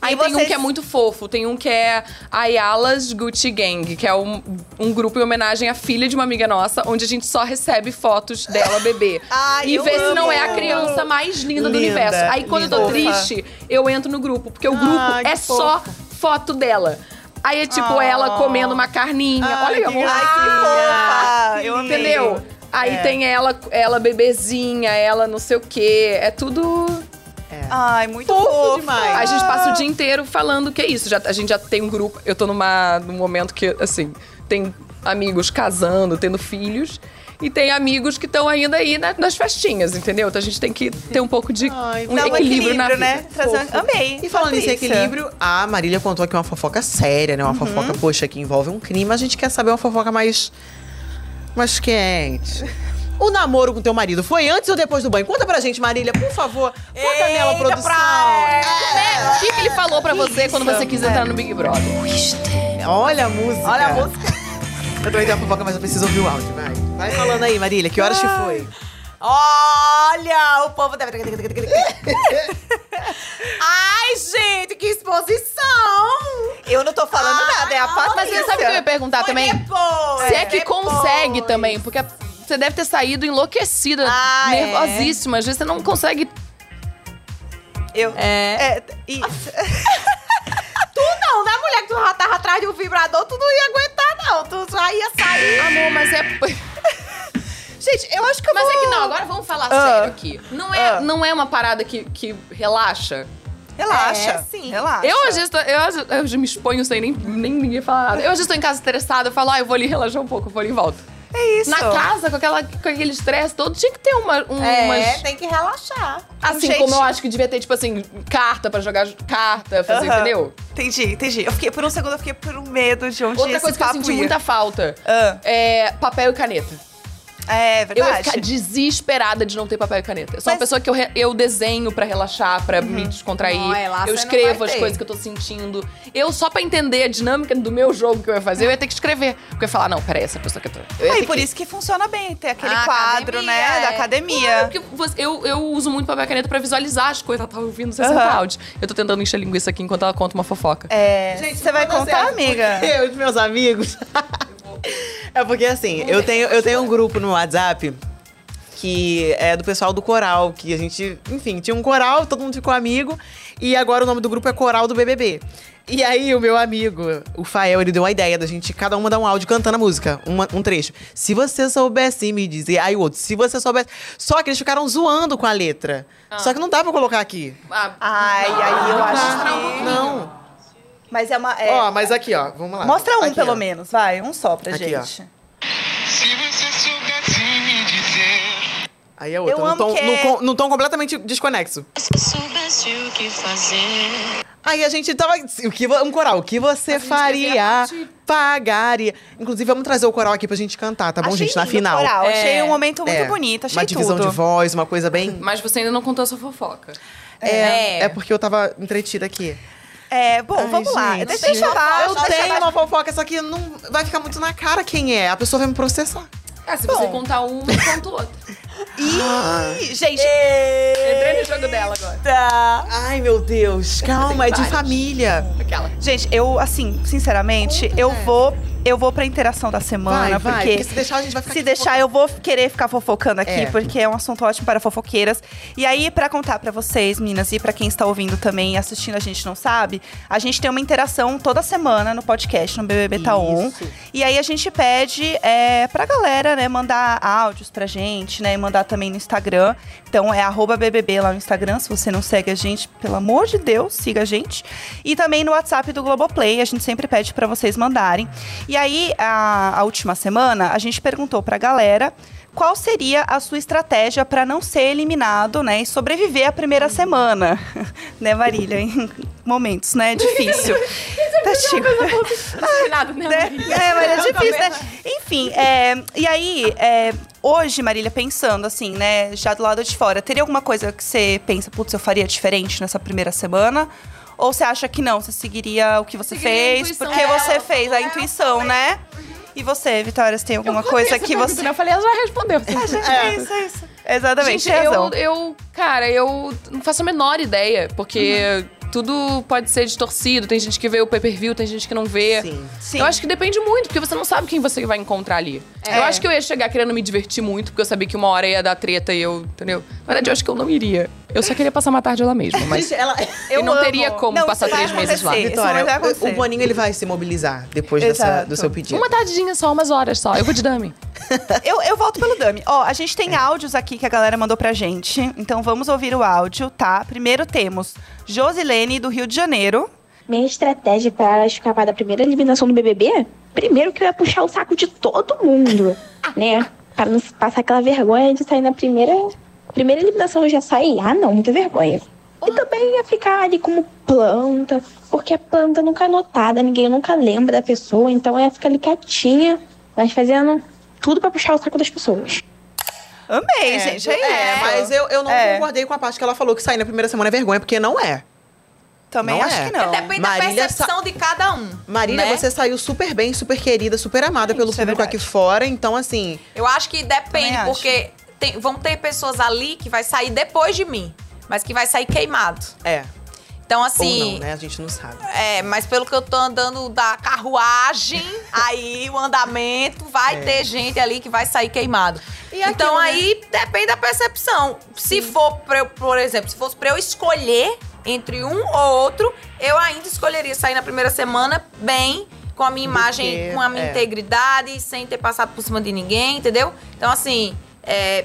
Aí E tem um vocês- que é muito fofo. Tem um que é Ayala's Gucci Gang, que é um, um grupo em homenagem à filha de uma amiga nossa, onde a gente só recebe fotos dela bebê. Ai, e vê se não é a criança mais linda, do Linda, universo. Aí quando eu tô linda. triste, eu entro no grupo, porque o grupo Ai, que é só foto dela. Aí é tipo ela comendo uma carninha. Ai, Olha aí, que amor. Ai, que fofa! Entendeu? Aí tem ela, ela bebezinha, ela não sei o quê. É tudo Ai, muito Fofo fofo. demais. a gente passa o dia inteiro falando que é isso. Já, a gente já tem um grupo. Eu tô numa, num momento que, assim, tem amigos casando, tendo filhos. E tem amigos que estão ainda aí na- nas festinhas, entendeu? Então a gente tem que ter um pouco de Ai, um Dá um equilíbrio, na vida. né? Trazer... Amei. E falando nesse equilíbrio, a Marília contou aqui uma fofoca séria, né? Uma fofoca, poxa, que envolve um crime. A gente quer saber uma fofoca mais. mais quente. O namoro com teu marido foi antes ou depois do banho? Conta pra gente, Marília, por favor. Nela, Eita, produção. O que, que ele falou pra você quando você quis entrar no Big Brother? Olha a música. Olha a música. Eu também tenho uma fofoca, mas eu preciso ouvir o áudio, vai. Vai falando aí, Marília, que horas que foi? Olha, o povo deve. Ai, gente, que exposição! Eu não tô falando Ai, nada, é a a Patrícia. Mas você sabe o que eu ia perguntar Foi também? depois, Se é que depois. consegue também, porque você deve ter saído enlouquecida, Ah, é. nervosíssima. Às vezes você não consegue. Eu. É. É, isso. Não, né, mulher, que tu já tava atrás de um vibrador, tu não ia aguentar, não. Tu já ia sair. Amor, mas é. Gente, eu acho que eu Mas vou... é que não, agora vamos falar Ah. sério aqui. Não é, Ah. não é uma parada que, que relaxa. Relaxa. É, sim. Relaxa. Eu às vezes tô- eu, eu já me exponho sem nem, nem ninguém falar nada. Eu às vezes tô em casa estressada, eu falo, ah, eu vou ali relaxar um pouco, eu vou ali e volto. É isso. Na casa, com, aquela, com aquele estresse todo, tinha que ter uma, um, É, umas. tem que relaxar. Assim gente- como eu acho que devia ter, tipo assim, carta pra jogar carta, fazer, entendeu? Entendi, entendi. Eu fiquei, por um segundo, eu fiquei por um medo de onde Outra coisa que eu senti ia. muita falta Ah. é papel e caneta. É Eu ia verdade. ficar desesperada de não ter papel e caneta. Eu sou uma Mas- pessoa que eu, re- eu desenho pra relaxar, pra me descontrair. Não, é, lá eu escrevo as ter. coisas que eu tô sentindo. Eu, só pra entender a dinâmica do meu jogo que eu ia fazer, eu ia ter que escrever. Porque eu ia falar, não, peraí, essa pessoa que eu tô. Eu Ah, e por que- isso que funciona bem, ter aquele A quadro, academia, né, da é. academia. Porque você- eu, eu uso muito papel e caneta pra visualizar as coisas. Ela tava ouvindo 60 Aham. áudios. Eu tô tentando encher linguiça aqui enquanto ela conta uma fofoca. É, você vai contar, amiga? Eu, os meus amigos. É porque assim, eu tenho, eu tenho um grupo no WhatsApp que é do pessoal do coral, que a gente, enfim, tinha um coral, todo mundo ficou amigo, e agora o nome do grupo é Coral do BBB. E aí, o meu amigo, o Fael, ele deu uma ideia da gente, cada um mandar um áudio cantando a música, uma- um trecho. Se você soubesse me dizer. Aí o outro, se você soubesse. Só que eles ficaram zoando com a letra. Só que não dá pra colocar aqui. Ah, Ai, aí eu acho que... Não. Mas é uma... é- Ó, mas aqui, ó, vamos lá. Mostra um, Aqui, pelo ó. menos, vai. Um só pra Aqui, ó. gente. Se você soubesse me dizer. Aí é outra, Eu num amo tom, que é- num num tom completamente desconexo. Se soubesse o que fazer. Aí a gente tava. O que, um coral. O que você faria? Pagaria. Inclusive, vamos trazer o coral aqui pra gente cantar, tá bom, Achei gente? Na final. coral, É. Achei um momento muito É, bonito, achei Uma divisão tudo. de voz, uma coisa bem. Mas você ainda não contou a sua fofoca. É, É. é porque eu tava entretida aqui. É, bom, Ai, vamos lá. gente. Deixa eu falar. Eu tenho uma fofoca, só que não vai ficar muito na cara quem é. A pessoa vai me processar. Ah, se você Bom. contar uma, eu conto outra. Ih, gente. Entrei no jogo dela agora. Tá. Ai, meu Deus. Calma, é de família. Aquela. Gente, eu, assim, sinceramente, eu vou. Eu vou pra interação da semana, Vai, vai. porque. Porque se deixar, a gente vai ficar Se deixar, eu vou querer ficar fofocando aqui, É. porque é um assunto ótimo para fofoqueiras. E aí, pra contar pra vocês, meninas, e pra quem está ouvindo também e assistindo a gente não sabe, a gente tem uma interação toda semana no podcast, no BBB Tá On. Isso. E aí a gente pede é, pra galera, né, mandar áudios pra gente, né, e mandar também no Instagram. Então é BBB lá no Instagram, se você não segue a gente, pelo amor de Deus, siga a gente. E também no WhatsApp do Globoplay, a gente sempre pede pra vocês mandarem. E aí, a, a última semana, a gente perguntou pra galera qual seria a sua estratégia pra não ser eliminado, né, e sobreviver a primeira semana. né, Marília? Em momentos, né, difícil. Tá, tipo- Nada, né? né? Marília? É, mas é difícil, né? Enfim, é, e aí, é, hoje, Marília, pensando assim, né, já do lado de fora, teria alguma coisa que você pensa, putz, eu faria diferente nessa primeira semana? Ou você acha que não, você seguiria o que você Seguiria fez, porque dela. você fez a intuição, né? E você, Vitória, você tem alguma coisa que você. Eu falei, ela já respondeu. É isso, é isso. Exatamente, Gente, eu, eu, cara, eu não faço a menor ideia, porque tudo pode ser distorcido. Tem gente que vê o pay-per-view, tem gente que não vê. Sim. Sim. Eu acho que depende muito, porque você não sabe quem você vai encontrar ali. É. Eu acho que eu ia chegar querendo me divertir muito, porque eu sabia que uma hora ia dar treta e eu, entendeu? Na verdade, eu acho que eu não iria. Eu só queria passar uma tarde lá mesmo, mas... Gente, ela. Eu não amo. teria como Não, passar isso vai três meses lá. acontecer. Isso Vitória, vai o- acontecer. o Boninho ele vai se mobilizar depois dessa, Exato. do seu pedido. Uma tardinha só, umas horas só. Eu vou de dummy. Eu, eu volto pelo Dami. Ó, a gente tem áudios aqui que a galera mandou pra gente. Então vamos ouvir o áudio, tá? Primeiro temos Josilene, do Rio de Janeiro. Minha estratégia para escapar da primeira eliminação do BBB? Primeiro que eu ia puxar o saco de todo mundo, né? Para não passar aquela vergonha de sair na primeira... Primeira eliminação eu já saí? Ah, não, muita vergonha. E também ia ficar ali como planta, porque a planta nunca é notada, ninguém nunca lembra da pessoa, então eu ia ficar ali quietinha, mas fazendo tudo para puxar o saco das pessoas. Amei, gente. É, É, isso. mas eu, eu não É. concordei com a parte que ela falou que sair na primeira semana é vergonha, porque não é. Também não acho é. que não. Depende Marília da percepção de cada um. Marília, né? você saiu super bem, super querida, super amada pelo Isso é público verdade. aqui fora. Então, assim, Eu acho que depende, acho. porque tem- vão ter pessoas ali que vai sair depois de mim, mas que vai sair queimado. é. Então, Ou assim. não, né? A gente não sabe. É, mas pelo que eu tô andando da carruagem, aí o andamento vai É. ter gente ali que vai sair queimado. E então aquilo, né? aí depende da percepção. Se for, pra eu, por exemplo, se fosse pra eu escolher entre um ou outro, eu ainda escolheria sair na primeira semana bem, com a minha imagem, que- com a minha é. integridade, sem ter passado por cima de ninguém, entendeu? Então, assim, é,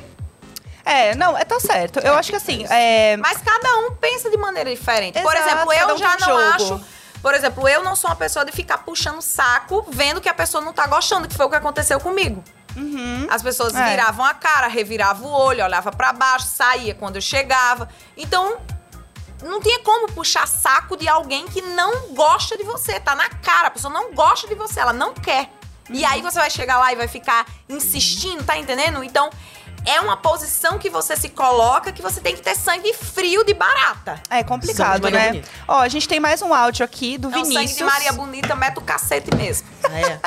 É, não, é, tá certo. Eu acho que assim, é, Mas cada um pensa de maneira diferente. por Exato, exemplo, cada eu um já um não jogo. acho. Por exemplo, eu não sou uma pessoa de ficar puxando saco, vendo que a pessoa não tá gostando, que foi o que aconteceu comigo. As pessoas É. viravam a cara, reviravam o olho, olhava pra baixo, saía quando eu chegava. Então, não tinha como puxar saco de alguém que não gosta de você. Tá na cara, a pessoa não gosta de você, ela não quer. E aí você vai chegar lá e vai ficar insistindo, tá entendendo? Então, é uma posição que você se coloca que você tem que ter sangue frio de barata. é complicado, né? Bonita. Ó, a gente tem mais um áudio aqui do É um sangue Vinícius. de Maria Bonita, mete o cacete mesmo. Ah, é.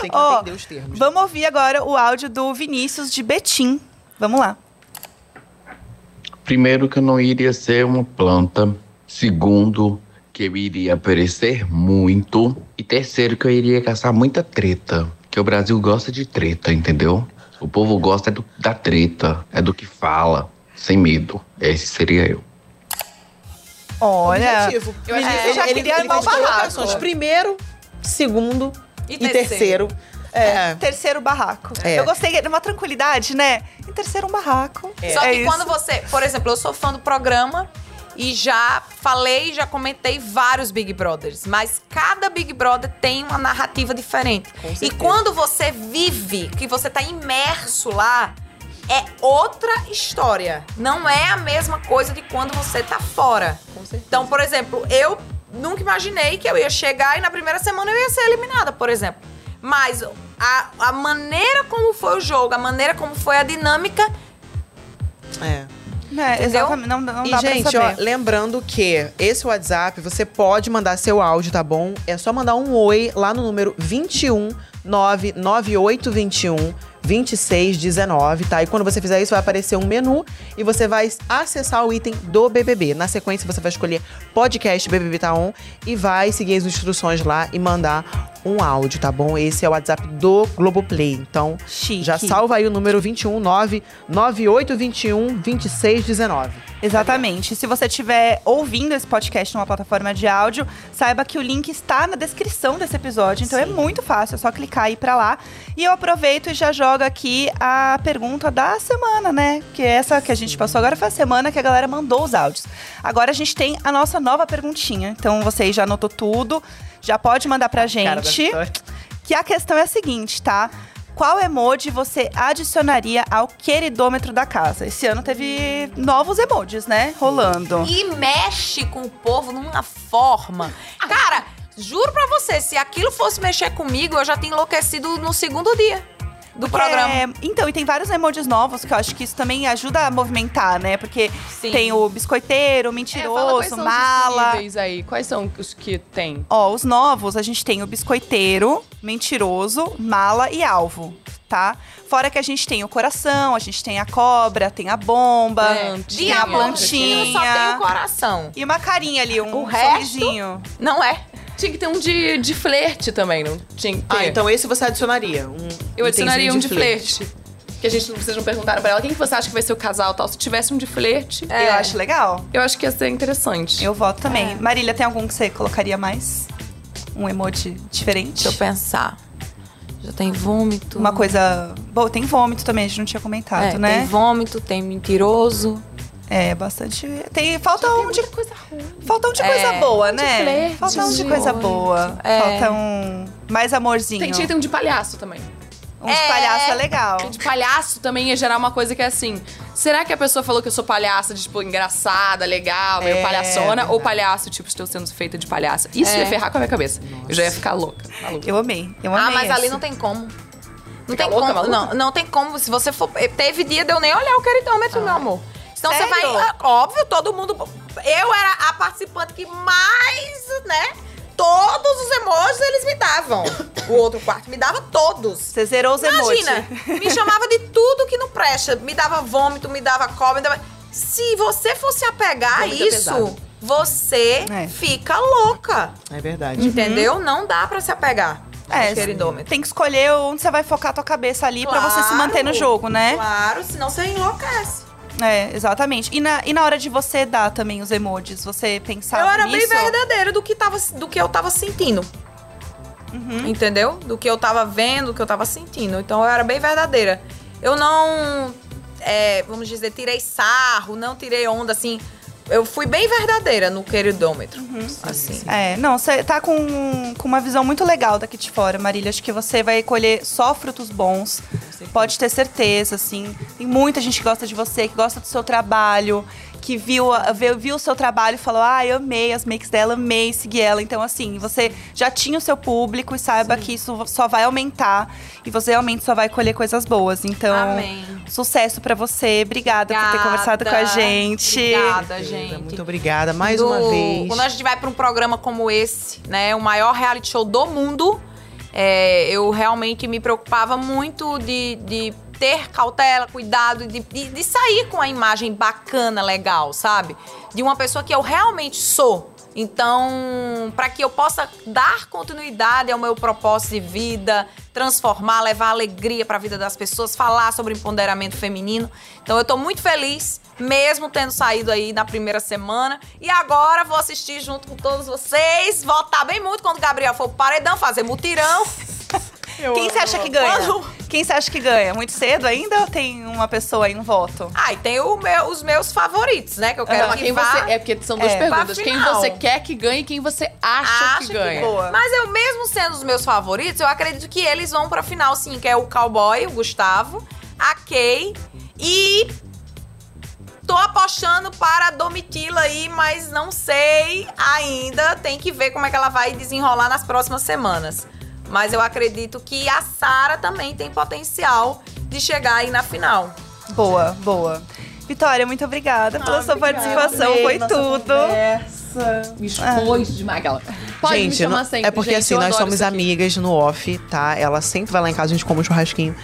Tem que Ó, entender os termos. Vamos ouvir agora o áudio do Vinícius de Betim. Vamos lá. Primeiro, que eu não iria ser uma planta. Segundo, que eu iria perecer muito. E terceiro, que eu iria caçar muita treta. Que o Brasil gosta de treta, entendeu? O povo gosta é do- da treta, é do que fala, sem medo. Esse seria eu. Olha, Objetivo. eu acho que já queria armar o fez barraco. Primeiro, segundo E e, terceiro. terceiro. É. terceiro barraco. É. Eu gostei de uma tranquilidade, né? Em terceiro um barraco. Só que É quando você, por exemplo, eu sou fã do programa e já falei, já comentei vários Big Brothers, mas cada Big Brother tem uma narrativa diferente. E quando você vive, que você tá imerso lá, é outra história. Não é a mesma coisa de quando você tá fora. Com certeza. Então, por exemplo, eu nunca imaginei que eu ia chegar e na primeira semana eu ia ser eliminada, por exemplo. Mas a, a maneira como foi o jogo, a maneira como foi a dinâmica, É. É, exatamente. Não, não e, dá gente, ó, lembrando que esse WhatsApp, você pode mandar seu áudio, tá bom? É só mandar um oi lá no número 21 99821 2619, tá? E quando você fizer isso, vai aparecer um menu e você vai acessar o item do BBB. Na sequência, você vai escolher podcast BBB Tá On e vai seguir as instruções lá e mandar um áudio, tá bom? Esse é o WhatsApp do Globoplay. Então, Chique. já salva aí o número 21 99821 2619. Exatamente. Se você estiver ouvindo esse podcast numa plataforma de áudio, saiba que o link está na descrição desse episódio. Então é muito fácil, é só clicar e ir pra lá. E eu aproveito e já jogo aqui a pergunta da semana, né? Que essa que a gente passou agora foi a semana que a galera mandou os áudios. Agora a gente tem a nossa nova perguntinha. Então você já anotou tudo, já pode mandar pra gente. Que a questão é a seguinte, tá? Qual emoji você adicionaria ao queridômetro da casa? Esse ano teve novos emojis, né? Rolando. e mexe com o povo numa forma. Cara, juro pra você, se aquilo fosse mexer comigo, eu já tinha enlouquecido no segundo dia do programa. É, então, e tem vários emojis novos que eu acho que isso também ajuda a movimentar, né? Porque Sim. tem o biscoiteiro, É, fala mentiroso, quais são mala. disponíveis aí. Quais são os que tem? Ó, os novos, a gente tem o biscoiteiro, mentiroso, mala e alvo, tá? Fora que a gente tem o coração, a gente tem a cobra, tem a bomba, Plantinha. tem a plantinha. só tem o coração. E uma carinha ali, um O resto? sorrisinho. Não é? Tinha que ter um de, de flerte também, não tinha que ter. Ah, então esse você adicionaria. Um Eu adicionaria um de flerte. Que a gente não vocês não perguntaram pra ela quem que você acha que vai ser o casal tal. Se tivesse um de flerte, É. Eu acho legal. eu acho que ia ser interessante. Eu voto É. também. Marília, tem algum que você colocaria mais? Um emoji diferente? Deixa eu pensar. Já tem vômito. Uma coisa. Bom, tem vômito também, a gente não tinha comentado, é, né? Tem vômito, tem mentiroso. É, bastante. Tem. Falta um de. coisa ruim. Falta um de É, coisa boa, um de né? flerte, Falta um de de coisa boa. É. Falta um. Mais amorzinho. Tem, tinha que ter um de palhaço também. Um de É. palhaço é legal. De palhaço também ia gerar uma coisa que é assim. Será que a pessoa falou que eu sou palhaça, de, tipo, engraçada, legal, meio É, palhaçona? verdade. Ou palhaço, tipo, estou sendo feita de palhaça? Isso É. ia ferrar com a minha cabeça. Eu já ia ficar louca. maluca. Eu amei. Eu amei. Ah, mas ali esse. não tem como. Não Fica tem louca, como. maluca? Não, não tem como. Se você for. Teve dia de eu nem olhar o queridômetro, meu amor. Senão você vai. Sério? Óbvio, todo mundo. Eu era a participante que mais, né? Todos os emojis eles me davam. O outro quarto me dava todos. Você zerou os Imagina, emojis. me chamava de tudo que não presta. Me dava vômito, me dava cobra. Me dava... Se você fosse apegar a é isso, pesado. você É. fica louca. É verdade. Entendeu? Não dá pra se apegar. É, tem que escolher onde você vai focar a tua cabeça ali pra você se Claro, manter no jogo, né? Claro, senão você enlouquece. É, exatamente. E na, e na hora de você dar também os emojis, você pensava eu era nisso? bem verdadeira do que, tava, do que eu tava sentindo. Uhum. Entendeu? Do que eu tava vendo, do que eu tava sentindo. Então eu era bem verdadeira. Eu não, é, vamos dizer, tirei sarro, não tirei onda, assim. Eu fui bem verdadeira no queridômetro. assim. É, não, você tá com, com uma visão muito legal daqui de fora, Marília. Acho que você vai colher só frutos bons. Pode ter certeza, assim. Tem muita gente que gosta de você, que gosta do seu trabalho, que viu, viu, viu o seu trabalho e falou: Ah, eu amei as makes dela, amei seguir ela. Então, assim, você já tinha o seu público e saiba que isso só vai aumentar e você realmente só vai colher coisas boas. Então, Amém. sucesso pra você. Obrigada, por ter conversado com a Obrigada. gente. Obrigada, gente. Muito obrigada mais Do- uma vez. Quando a gente vai pra um programa como esse, né, o maior reality show do mundo, é, eu realmente me preocupava muito de, de ter cautela, cuidado, de, de, de sair com a imagem bacana, legal, sabe? De uma pessoa que eu realmente sou. Então, para que eu possa dar continuidade ao meu propósito de vida, transformar, levar alegria para a vida das pessoas, falar sobre empoderamento feminino. Então, eu tô muito feliz, mesmo tendo saído aí na primeira semana. E agora vou assistir junto com todos vocês, votar bem muito quando o Gabriel for pro paredão, fazer mutirão. Quem você acha que ganha? Quem você acha que ganha? Muito cedo ainda ou tem uma pessoa aí no voto? Ah, e tem o meu- os meus favoritos, né? Que eu quero que quem vá. você, é porque são duas É, pra perguntas. Quem final. você quer que ganhe e quem você acha, Acha que que ganha. boa. Mas eu mesmo sendo os meus favoritos, eu acredito que eles vão pra final, sim, que é o Cowboy, o Gustavo, a Kay e. Tô apostando para a Domitila aí, mas não sei ainda. Tem que ver como é que ela vai desenrolar nas próximas semanas. Mas eu acredito que a Sara também tem potencial de chegar aí na final. Boa, boa. Vitória, muito obrigada pela sua participação. Foi tudo. Me expôs demais aquela. Pode me gente, chamar não- sempre, é porque gente, assim, nós somos amigas no off, tá? Ela sempre vai lá em casa, a gente come um churrasquinho.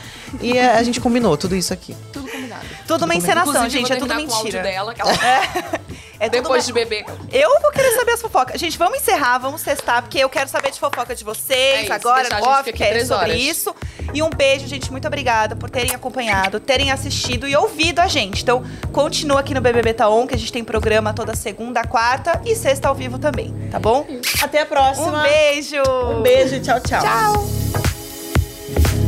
E é, a gente combinou tudo isso aqui. Tudo combinado. Tudo uma encenação, Inclusive, gente. vou É tudo terminar com o áudio mentira. dela, que ela- É tudo Depois de beber. Eu vou querer saber as fofocas. Gente, vamos encerrar, vamos testar, porque eu quero saber de fofoca de vocês É isso, agora, off, quero três sobre isso. E um beijo, gente. Muito obrigada por terem acompanhado, terem assistido e ouvido a gente. Então, continua aqui no BBB Taon, que a gente tem programa toda segunda, quarta e sexta ao vivo também, tá bom? Até a próxima. Um beijo! Um beijo, tchau, tchau. Tchau!